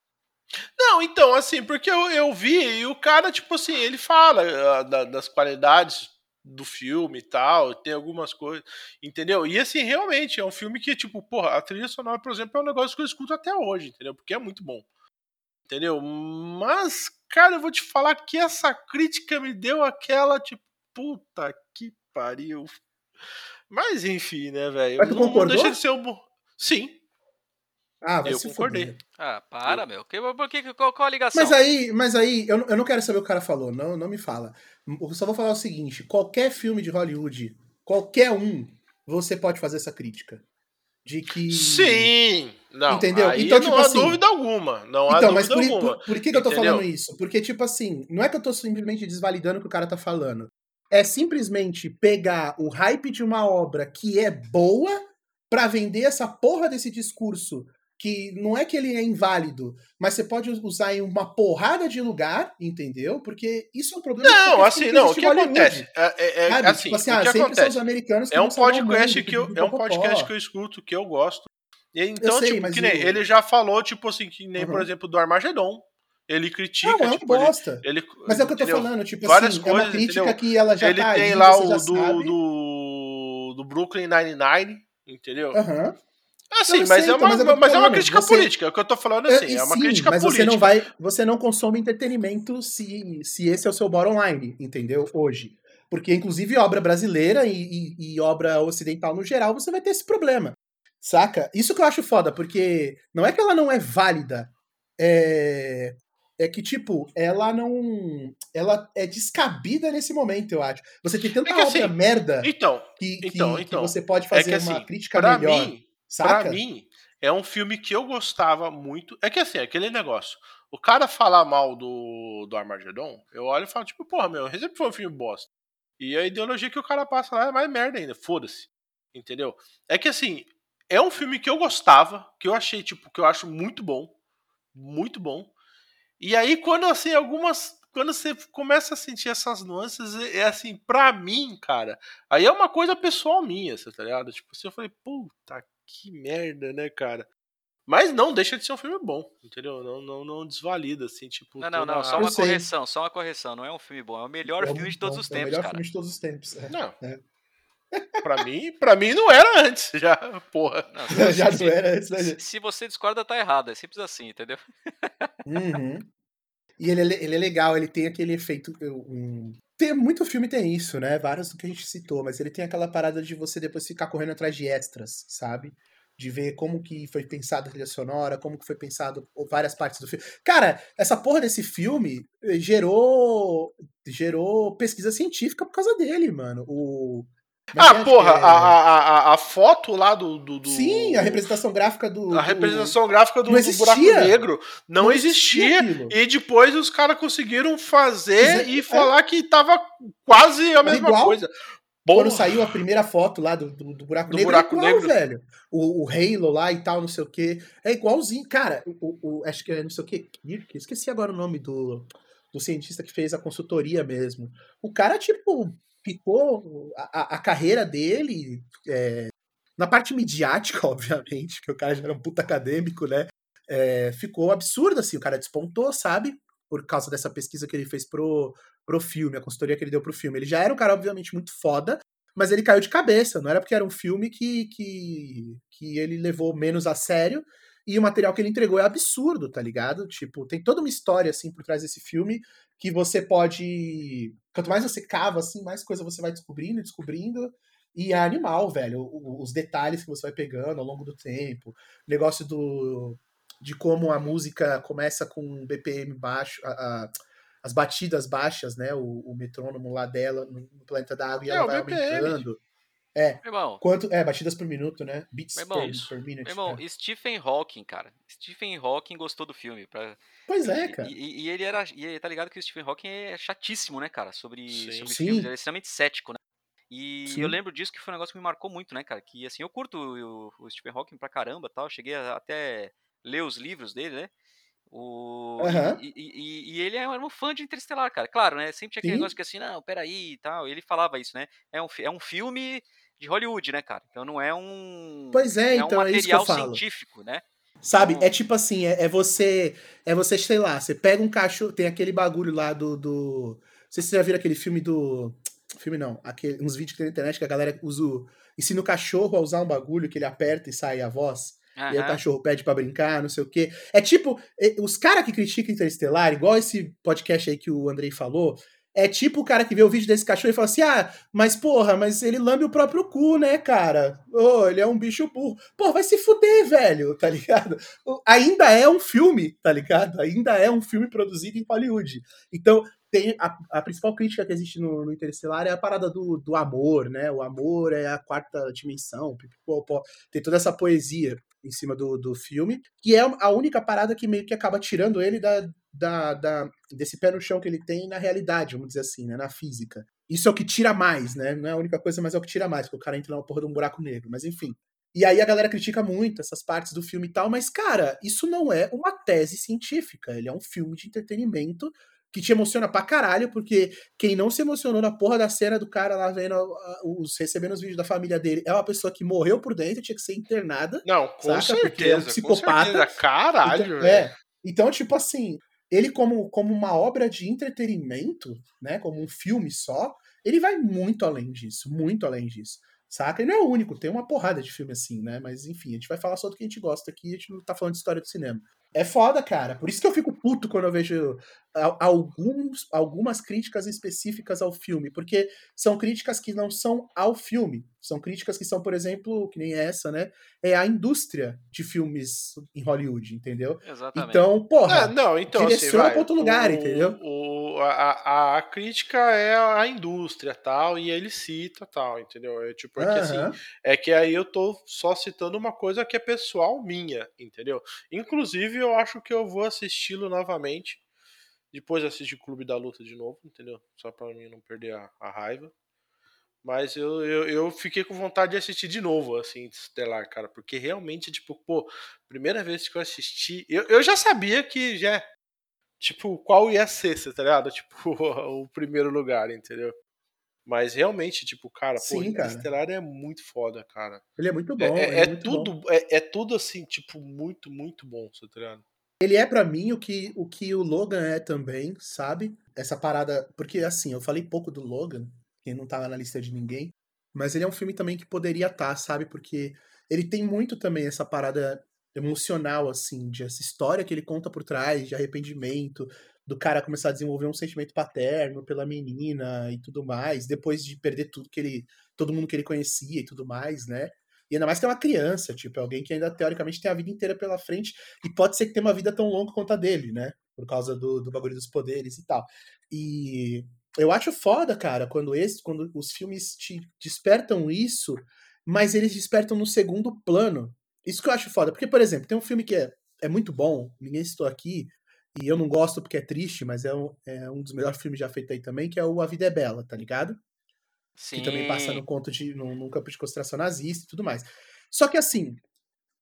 Não, então, assim, porque eu, eu vi e o cara, tipo assim, ele fala ah, da- das qualidades do filme e tal, tem algumas coisas, entendeu? E assim, realmente, é um filme que, tipo, porra, a trilha sonora, por exemplo, é um negócio que eu escuto até hoje, entendeu? Porque é muito bom. Entendeu? Mas, cara, eu vou te falar que essa crítica me deu aquela, tipo, puta que pariu. Mas enfim, né, velho? Mas tu Não- não deixa de ser um. bom- Sim, Ah, vai eu se concordei. fuder. Ah, para, meu. Que, por que, qual, qual a ligação? Mas aí, mas aí eu, não- eu não quero saber o que o cara falou, não, não me fala. Eu só vou falar o seguinte: qualquer filme de Hollywood, qualquer um, você pode fazer essa crítica. De que. Sim! Não, Entendeu? aí Então, não tipo há assim- dúvida alguma. Não há Então, dúvida mas por, alguma. por, por que, que eu tô entendeu? falando isso? Porque, tipo assim, não é que eu tô simplesmente desvalidando o que o cara tá falando. É simplesmente pegar o hype de uma obra que é boa pra vender essa porra desse discurso que não é que ele é inválido, mas você pode usar em uma porrada de lugar, entendeu? Porque isso é um problema. Não, assim, não, o que acontece? É, é- é- Sabe? assim, tipo assim, o ah, que são acontece? os americanos que É um podcast mundo, que eu, é um podcast que eu escuto, que eu gosto. E então, sei, tipo, que nem, o- ele já falou, tipo assim, que nem, por Uhum. exemplo, do Armagedon. Ele critica, Não, é uma tipo, ele, bosta. ele- Mas é o que eu tô entendeu? falando, tipo Várias assim, é uma coisas, crítica entendeu? que ela já ele tá tem ali, lá o do, do, do Brooklyn Nine-Nine, entendeu? Aham. Assim, mas, sei, é então, uma, mas é que tô mas é uma crítica você- política. É o que eu tô falando assim, É, é, uma sim, crítica mas política. você não vai, você não consome entretenimento se, se esse é o seu bottom line, entendeu? Hoje. Porque, inclusive, obra brasileira e, e- e obra ocidental no geral, você vai ter esse problema. Saca? Isso que eu acho foda, porque não é que ela não é válida, é, é que, tipo, ela não. Ela é descabida nesse momento, eu acho. Você tem tanta É que, assim, obra merda Então, que, que- então, que então, você pode é fazer que uma assim, crítica melhor. mim, saca? pra mim, é um filme que eu gostava muito. É que assim, aquele negócio. O cara falar mal do, do Armageddon, eu olho e falo, tipo, porra, meu, sempre foi um filme bosta. E a ideologia que o cara passa lá é mais merda ainda, foda-se. Entendeu? É que assim, é um filme que eu gostava, que eu achei, tipo, que eu acho muito bom. Muito bom. E aí, quando assim, algumas. Quando você começa a sentir essas nuances, é, é assim, pra mim, cara, aí é uma coisa pessoal minha, tá ligado? Tipo assim, eu falei, puta que merda, né, cara? Mas não deixa de ser um filme bom, entendeu? Não, não, não desvalida, assim, tipo. Não, não, não, só uma correção, só uma correção. Não é um filme bom, é o melhor é filme de todos os tempos, cara. É o melhor cara. filme de todos os tempos. É. Não. É. Pra mim, pra mim não era antes, (laughs) já, porra. Não, (laughs) já não era antes, né? Se, se você discorda, tá errado. É simples assim, entendeu? Uhum. E ele, é ele é legal, ele tem aquele efeito. Um... Tem, muito filme tem isso, né? Vários do que a gente citou, mas ele tem aquela parada de você depois ficar correndo atrás de extras, sabe? De ver como que foi pensada a trilha sonora, como que foi pensado várias partes do filme. Cara, essa porra desse filme eh, gerou gerou pesquisa científica por causa dele, mano. O, ah, porra, é... a, a, a foto lá do, do, do, Sim, a representação gráfica do. A representação gráfica do, do buraco negro não, não existia. existia e depois os caras conseguiram fazer e é. falar que tava quase a mesma igual, coisa. Porra. Quando saiu a primeira foto lá do, do, do buraco do negro, buraco é igual, negro. velho. O, o Halo lá e tal, não sei o que. É igualzinho. Cara, o, o, acho que é não sei o que. Esqueci agora o nome do, do cientista que fez a consultoria mesmo. O cara, tipo, ficou a, a carreira dele é, na parte midiática, (laughs) obviamente, que o cara já era um puta acadêmico, né? É, ficou absurdo, assim, o cara despontou, sabe? Por causa dessa pesquisa que ele fez pro, pro filme, a consultoria que ele deu pro filme. Ele já era um cara, obviamente, muito foda, mas ele caiu de cabeça, não era porque era um filme que, que, que ele levou menos a sério, e o material que ele entregou é absurdo, tá ligado? Tipo, tem toda uma história, assim, por trás desse filme que você pode. Quanto mais você cava, assim, mais coisa você vai descobrindo, descobrindo. E é animal, velho. Os detalhes que você vai pegando ao longo do tempo. O negócio do. de como a música começa com um BPM baixo. A, a, as batidas baixas, né? O, o metrônomo lá dela no, planeta da água e é, ela vai BPM. aumentando. É. Irmão, quanto, é, batidas por minuto, né? Beats irmão, per, per minute. Irmão, é. Stephen Hawking, cara. Stephen Hawking gostou do filme. Pra... Pois é, cara. E, e, ele era. E tá ligado que o Stephen Hawking é chatíssimo, né, cara? Sobre, Sim. sobre Sim. filmes. Ele é extremamente cético, né? E Sim. eu lembro disso que foi um negócio que me marcou muito, né, cara? Que assim, eu curto o, o Stephen Hawking pra caramba tal. Cheguei a, até ler os livros dele, né? O, uhum. e, e, e, ele é um fã de Interestelar, cara. Claro, né? Sempre tinha aquele Sim. negócio que assim, não, peraí e tal. Ele falava isso, né? É um, é um filme de Hollywood, né, cara? Então não é um. Pois é, é então um material é isso que eu falo. científico, né? Sabe? Então... É tipo assim, é, é, você. É você, sei lá, você pega um cachorro. Tem aquele bagulho lá do. do... Não sei se você já viram aquele filme do. Filme não, aquele, uns vídeos que tem na internet que a galera usa. Ensina o cachorro a usar um bagulho que ele aperta e sai a voz. Uhum. E aí o cachorro pede para brincar, não sei o quê. É tipo, os caras que criticam Interestelar, igual esse podcast aí que o Andrei falou, é tipo o cara que vê o vídeo desse cachorro e fala assim: ah, mas porra, mas ele lambe o próprio cu, né, cara? Oh, ele é um bicho burro. Pô, vai se fuder, velho, tá ligado? Ainda é um filme, tá ligado? Ainda é um filme produzido em Hollywood. Então, tem a, a principal crítica que existe no, no Interestelar é a parada do, do amor, né? O amor é a quarta dimensão, tem toda essa poesia em cima do, do filme, que é a única parada que meio que acaba tirando ele da, da, da, desse pé no chão que ele tem na realidade, vamos dizer assim, né, na física. Isso é o que tira mais, né? Não é a única coisa, mas é o que tira mais, porque o cara entra na porra de um buraco negro. Mas enfim. E aí a galera critica muito essas partes do filme e tal, mas, cara, isso não é uma tese científica. Ele é um filme de entretenimento que te emociona pra caralho, porque quem não se emocionou na porra da cena do cara lá vendo os recebendo os vídeos da família dele é uma pessoa que morreu por dentro, tinha que ser internada. Não, com saca? certeza. Porque é um psicopata. Com certeza. Caralho, então, é. Então, tipo assim, ele como, como uma obra de entretenimento, né, como um filme só, ele vai muito além disso, muito além disso. Saca? E não é o único, tem uma porrada de filme assim, né? Mas enfim, a gente vai falar só do que a gente gosta aqui, a gente não tá falando de história do cinema. É foda, cara. Por isso que eu fico puto quando eu vejo alguns, algumas críticas específicas ao filme, porque são críticas que não são ao filme, são críticas que são, por exemplo, que nem essa, né? É a indústria de filmes em Hollywood, entendeu? Exatamente. Então, porra, Ah, não, então, direciona assim, pra outro lugar, entendeu? O, a, a, crítica é a indústria tal, e ele cita tal, entendeu? É tipo, é que assim, Aham. é que aí eu tô só citando uma coisa que é pessoal minha, entendeu? Inclusive, eu acho que eu vou assisti-lo novamente. Depois assistir o Clube da Luta de novo, entendeu? Só pra mim não perder a, a raiva. Mas eu, eu, eu fiquei com vontade de assistir de novo, assim, Estelar, cara. Porque realmente, tipo, pô, primeira vez que eu assisti. Eu, eu já sabia que já. Tipo, qual ia ser, tá ligado? (laughs) Tipo, o primeiro lugar, entendeu? Mas realmente, tipo, cara, pô, Sim, cara. Interestelar é muito foda, cara. Ele é muito É, bom. é- ele é muito tudo, bom. é, é tudo assim, tipo, muito, muito bom, tá ligado? Ele é pra mim o que, o que o Logan é também, sabe? Essa parada. Porque, assim, eu falei pouco do Logan, que não tava na lista de ninguém, mas ele é um filme também que poderia estar, sabe? Porque ele tem muito também essa parada emocional, assim, de essa história que ele conta por trás, de arrependimento, do cara começar a desenvolver um sentimento paterno pela menina e tudo mais, depois de perder tudo que ele. todo mundo que ele conhecia e tudo mais, né? E ainda mais que é uma criança, tipo, é alguém que ainda teoricamente tem a vida inteira pela frente e pode ser que tenha uma vida tão longa quanto a dele, né? Por causa do, do bagulho dos poderes e tal. E eu acho foda, cara, quando, esse, quando os filmes te despertam isso, mas eles despertam no segundo plano. Isso que eu acho foda. Porque, por exemplo, tem um filme que é, é muito bom, ninguém citou aqui, e eu não gosto porque é triste, mas é um, é um dos melhores filmes já feitos aí também, que é o A Vida é Bela, tá ligado? Sim. que também passa no conto de num, num campo de concentração nazista e tudo mais. Só que assim,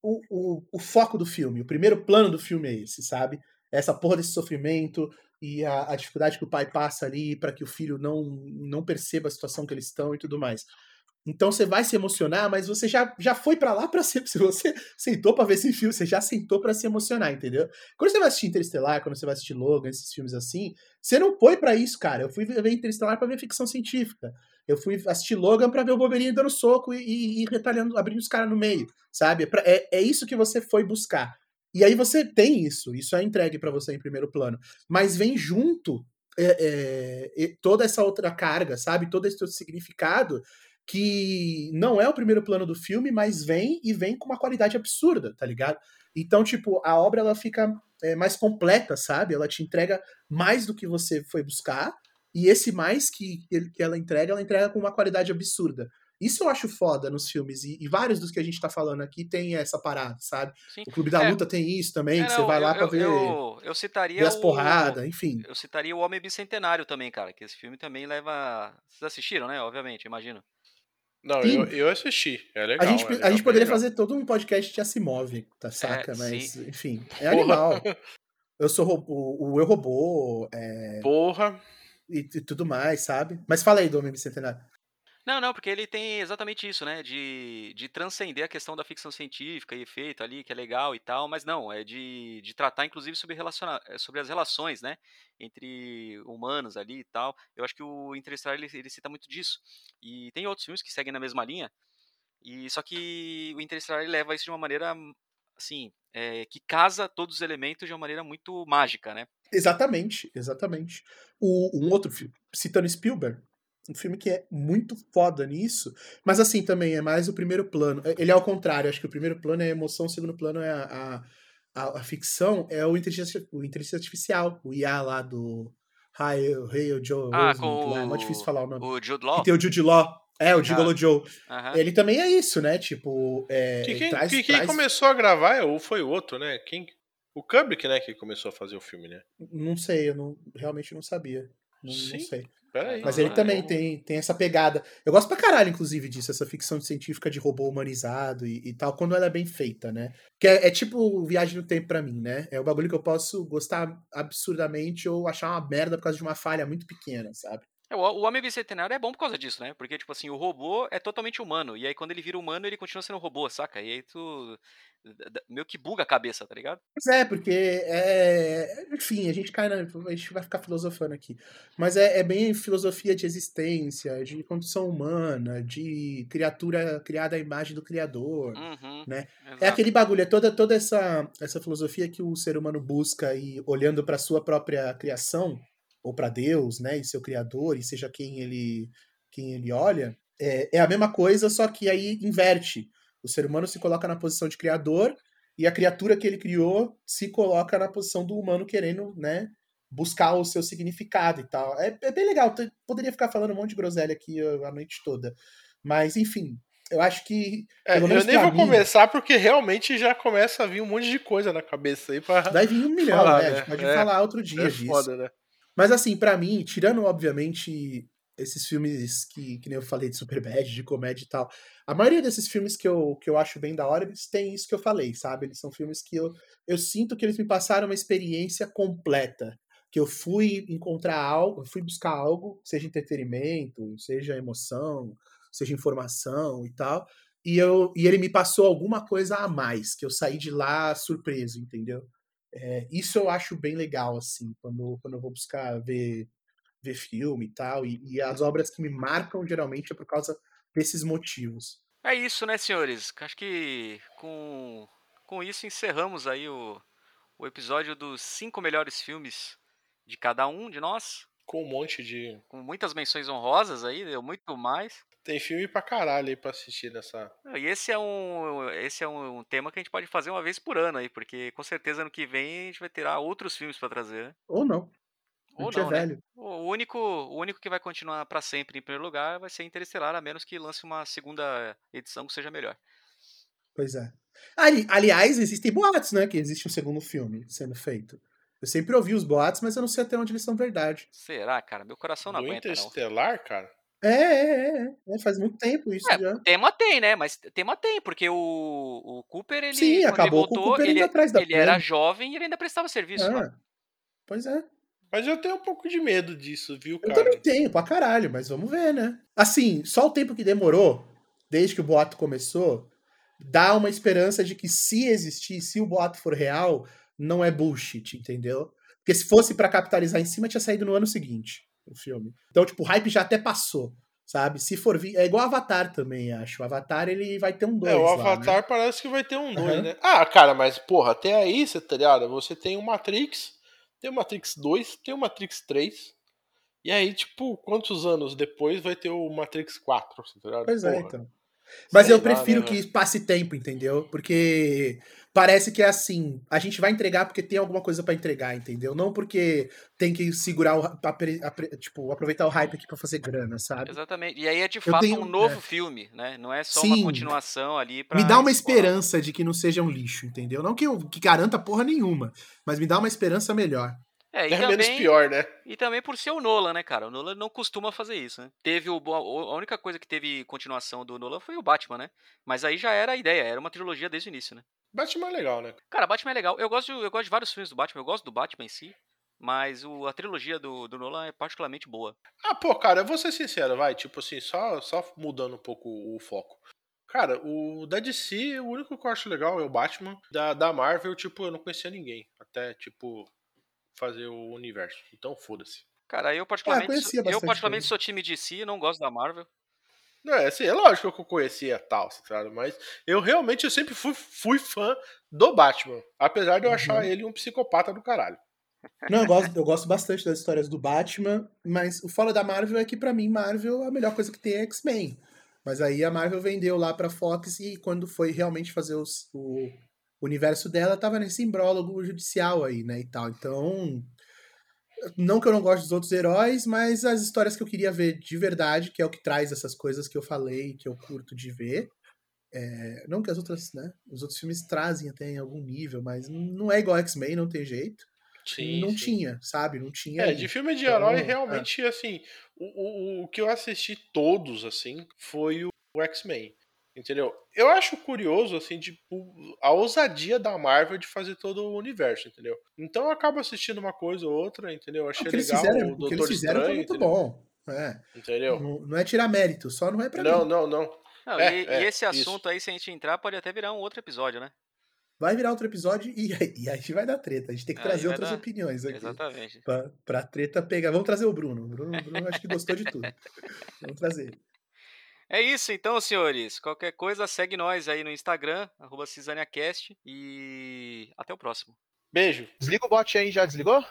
o, o, o foco do filme, o primeiro plano do filme é esse, sabe? Essa porra desse sofrimento e a, a dificuldade que o pai passa ali para que o filho não, não perceba a situação que eles estão e tudo mais. Então você vai se emocionar, mas você já, já foi para lá para ser. (laughs) Se você sentou para ver esse filme, você já sentou para se emocionar, entendeu? Quando você vai assistir Interestelar, quando você vai assistir Logan, esses filmes assim, você não foi para isso, cara. Eu fui ver Interestelar para ver ficção científica. Eu fui assistir Logan pra ver o Wolverine dando soco e, e, e retalhando, abrindo os caras no meio, sabe? É, é, é isso que você foi buscar. E aí você tem isso, isso é entregue pra você em primeiro plano. Mas vem junto é, é, toda essa outra carga, sabe? Todo esse outro significado que não é o primeiro plano do filme, mas vem e vem com uma qualidade absurda, tá ligado? Então, tipo, a obra ela fica é, mais completa, sabe? Ela te entrega mais do que você foi buscar, e esse mais que, que ela entrega, ela entrega com uma qualidade absurda. Isso eu acho foda nos filmes, e, e vários dos que a gente tá falando aqui tem essa parada, sabe? Sim. O Clube da É. Luta tem isso também, É, que você não, vai lá eu, pra eu, ver, eu, eu citaria ver as porradas, enfim. Eu citaria o Homem Bicentenário também, cara, que esse filme também leva. Vocês assistiram, né? Obviamente, imagino. Não, eu, eu assisti. É legal. A gente, é a legal, gente bem poderia legal. fazer todo um podcast de Asimov, tá saca? Mas, sim. enfim, é Porra. animal. (laughs) Eu sou robô, o Eu Robô é, Porra. e, e tudo mais, sabe? Mas fala aí do Homem Bicentenário. Não, não, porque ele tem exatamente isso, né? De, de transcender a questão da ficção científica e efeito ali, que é legal e tal, mas não, é de, de tratar inclusive sobre, relaciona eh, sobre as relações, né? Entre humanos ali e tal. Eu acho que o Interestelar ele, ele cita muito disso. E tem outros filmes que seguem na mesma linha, e só que o Interestelar leva isso de uma maneira, assim, eh, que casa todos os elementos de uma maneira muito mágica, né? Exatamente, exatamente. O, um outro filme, citando Spielberg, um filme que é muito foda nisso, mas assim também é mais o primeiro plano. É- Ele é ao contrário, acho que o primeiro plano é a emoção, o segundo plano é a, a, a- a ficção, é o inteligência, o inteligência artificial, o IA lá do Hail, Hail Joe Ah, Rosemont, com lá, é mó difícil falar o nome. o Jude Que Law. tem o Jude Law. É, o Ah. Gigolo Joe. Aham. Ele também é isso, né? Tipo, é, Que quem, traz, que quem traz- começou a gravar é- ou foi o outro, né? Quem, o Kubrick, né, que começou a fazer o filme, né? Não sei, eu não, realmente não sabia. Não, não Sim. sei. Pera aí. Mas Não, ele não, também tem, tem essa pegada. Eu gosto pra caralho, inclusive, disso, essa ficção científica de robô humanizado e, e tal, quando ela é bem feita, né? Que é, é tipo viagem no tempo pra mim, né? É o bagulho que eu posso gostar absurdamente ou achar uma merda por causa de uma falha muito pequena, sabe? É, O, o Homem Bicentenário é bom por causa disso, né? Porque, tipo assim, o robô é totalmente humano. E aí, quando ele vira humano, ele continua sendo robô, saca? E aí tu. meio que buga a cabeça, tá ligado? Pois é, porque é. Enfim, a gente cai na. A gente vai ficar filosofando aqui. Mas é, é bem filosofia de existência, de condição humana, de criatura criada à imagem do Criador. Uhum. né? exato. É aquele bagulho, é toda, toda essa, essa filosofia que o ser humano busca e olhando para sua própria criação, ou para Deus, né, e seu criador, e seja quem ele, quem ele olha, é, é a mesma coisa, só que aí inverte. O ser humano se coloca na posição de criador e a criatura que ele criou se coloca na posição do humano querendo, né, buscar o seu significado e tal. É, é bem legal. Poderia ficar falando um monte de groselha aqui uh, a noite toda. Mas, enfim, eu acho que. É, eu nem vou mim- começar porque realmente já começa a vir um monte de coisa na cabeça aí pra. Vai vir um milhão, Falar, né? A né? gente pode É. falar outro dia É disso. foda, né? Mas assim, pra mim, tirando, obviamente, esses filmes que, que nem eu falei de Superbad, de comédia e tal, a maioria desses filmes que eu, que eu acho bem da hora, eles têm isso que eu falei, sabe? Eles são filmes que eu, eu sinto que eles me passaram uma experiência completa. Que eu fui encontrar algo, fui buscar algo, seja entretenimento, seja emoção, seja informação e tal. E, eu, e ele me passou alguma coisa a mais, que eu saí de lá surpreso, entendeu? É, isso eu acho bem legal, assim, quando, quando eu vou buscar ver, ver filme e tal. E, e as obras que me marcam, geralmente, é por causa desses motivos. É isso, né, senhores? Acho que com, com isso encerramos aí o, o episódio dos cinco melhores filmes de cada um de nós. Com um monte de. Com muitas menções honrosas aí, deu muito mais. Tem filme pra caralho aí pra assistir nessa. E esse é um esse é um tema que a gente pode fazer uma vez por ano aí, porque com certeza ano que vem a gente vai ter ah, outros filmes pra trazer. né? Ou não. Ou gente não, é né? velho. O único, o único que vai continuar pra sempre em primeiro lugar vai ser Interestelar, a menos que lance uma segunda edição que seja melhor. Pois é. Ali- aliás, existem boatos, né? Que existe um segundo filme sendo feito. Eu sempre ouvi os boatos, mas eu não sei até onde eles são verdade. Será, cara? Meu coração não Do aguenta, não. Interestelar, cara? É, é, é, é. Faz muito tempo isso É, já. tema tem, né? Mas tema tem, porque o, o Cooper, ele, Sim, acabou ele com o voltou, Cooper ele, indo atrás da ele era jovem e ele ainda prestava serviço. Ah, pois é. Mas eu tenho um pouco de medo disso, viu, Eu cara? também tenho, pra caralho, mas vamos ver, né? Assim, só o tempo que demorou, desde que o boato começou, dá uma esperança de que se existir, se o boato for real, não é bullshit, entendeu? Porque se fosse pra capitalizar em cima, tinha saído no ano seguinte o filme. Então, tipo, o hype já até passou, sabe? Se for vir. É igual Avatar também, acho. O Avatar ele vai ter um 2. É, o lá, Avatar né? parece que vai ter um 2, Aham. né? Ah, cara, mas porra, até aí, você tá ligado? Você tem o Matrix, tem o Matrix 2, tem o Matrix 3. E aí, tipo, quantos anos depois vai ter o Matrix 4, tá ligado? Pois é, Porra. então. Mas Sei eu lá, prefiro né, que passe tempo, entendeu? Porque parece que é assim, a gente vai entregar porque tem alguma coisa pra entregar, entendeu? Não porque tem que segurar o tipo, aproveitar o hype aqui pra fazer grana, sabe? Exatamente. E aí é de fato tenho- um novo é. filme, né? Não é só Sim. uma continuação ali pra. Me dá uma esperança de que não seja um lixo, entendeu? Não que eu que garanta porra nenhuma, mas me dá uma esperança melhor. É, e É menos também, pior, né? e também por ser o Nolan, né, cara? O Nolan não costuma fazer isso, né? Teve o. A única coisa que teve continuação do Nolan foi o Batman, né? Mas aí já era a ideia, era uma trilogia desde o início, né? Batman é legal, né? Cara, Batman é legal. Eu gosto, de, eu gosto de vários filmes do Batman, eu gosto do Batman em si. Mas o, a trilogia do, do Nolan é particularmente boa. Ah, pô, cara, eu vou ser sincero, vai, tipo assim, só, só mudando um pouco o foco. Cara, o da DC, o único que eu acho legal é o Batman. Da, da Marvel, tipo, eu não conhecia ninguém. Até, tipo, fazer o universo. Então, foda-se. Cara, eu particularmente, conhecia sou, eu bastante particularmente coisa. sou time DC, não gosto da Marvel. Não, é assim, é lógico que eu conhecia tal, sabe? Mas eu realmente eu sempre fui, fui fã do Batman. Apesar de eu Uhum. achar ele um psicopata do caralho. Não, eu gosto, eu gosto bastante das histórias do Batman, mas o foda da Marvel é que pra mim Marvel a melhor coisa que tem é X-Men. Mas aí a Marvel vendeu lá pra Fox e quando foi realmente fazer os- o universo dela, tava nesse imbrólogo judicial aí, né, e tal. Então, não que eu não goste dos outros heróis, mas as histórias que eu queria ver de verdade, que é o que traz essas coisas que eu falei, que eu curto de ver. é, não que as outras, né? Os outros filmes trazem até em algum nível, mas não é igual X-Men, não tem jeito. não tinha, sabe? Não tinha. É, aí. de filme de Então, herói, é. realmente, assim, o, o, o que eu assisti todos, assim, foi o, o X-Men. Entendeu? Eu acho curioso, assim, tipo, a ousadia da Marvel de fazer todo o universo, entendeu? Então eu acabo assistindo uma coisa ou outra, entendeu? Eu Achei o que eles legal fizeram, o Doutor eles fizeram foi Estranho, muito entendeu? bom. É, Entendeu? não, não é tirar mérito, só não é pra Não, mim. não, não. Não, É, e, é, e esse isso. assunto aí, se a gente entrar, pode até virar um outro episódio, né? Vai virar outro episódio e, aí- e aí vai dar treta. A gente tem que Aí trazer outras dar- opiniões aqui. Exatamente. Pra, pra treta pegar. Vamos trazer o Bruno. O Bruno, o Bruno acho que gostou de tudo. Vamos trazer ele. É isso então, senhores. Qualquer coisa, segue nós aí no Instagram, arroba e até o próximo. Beijo. Desliga o bot aí, já desligou?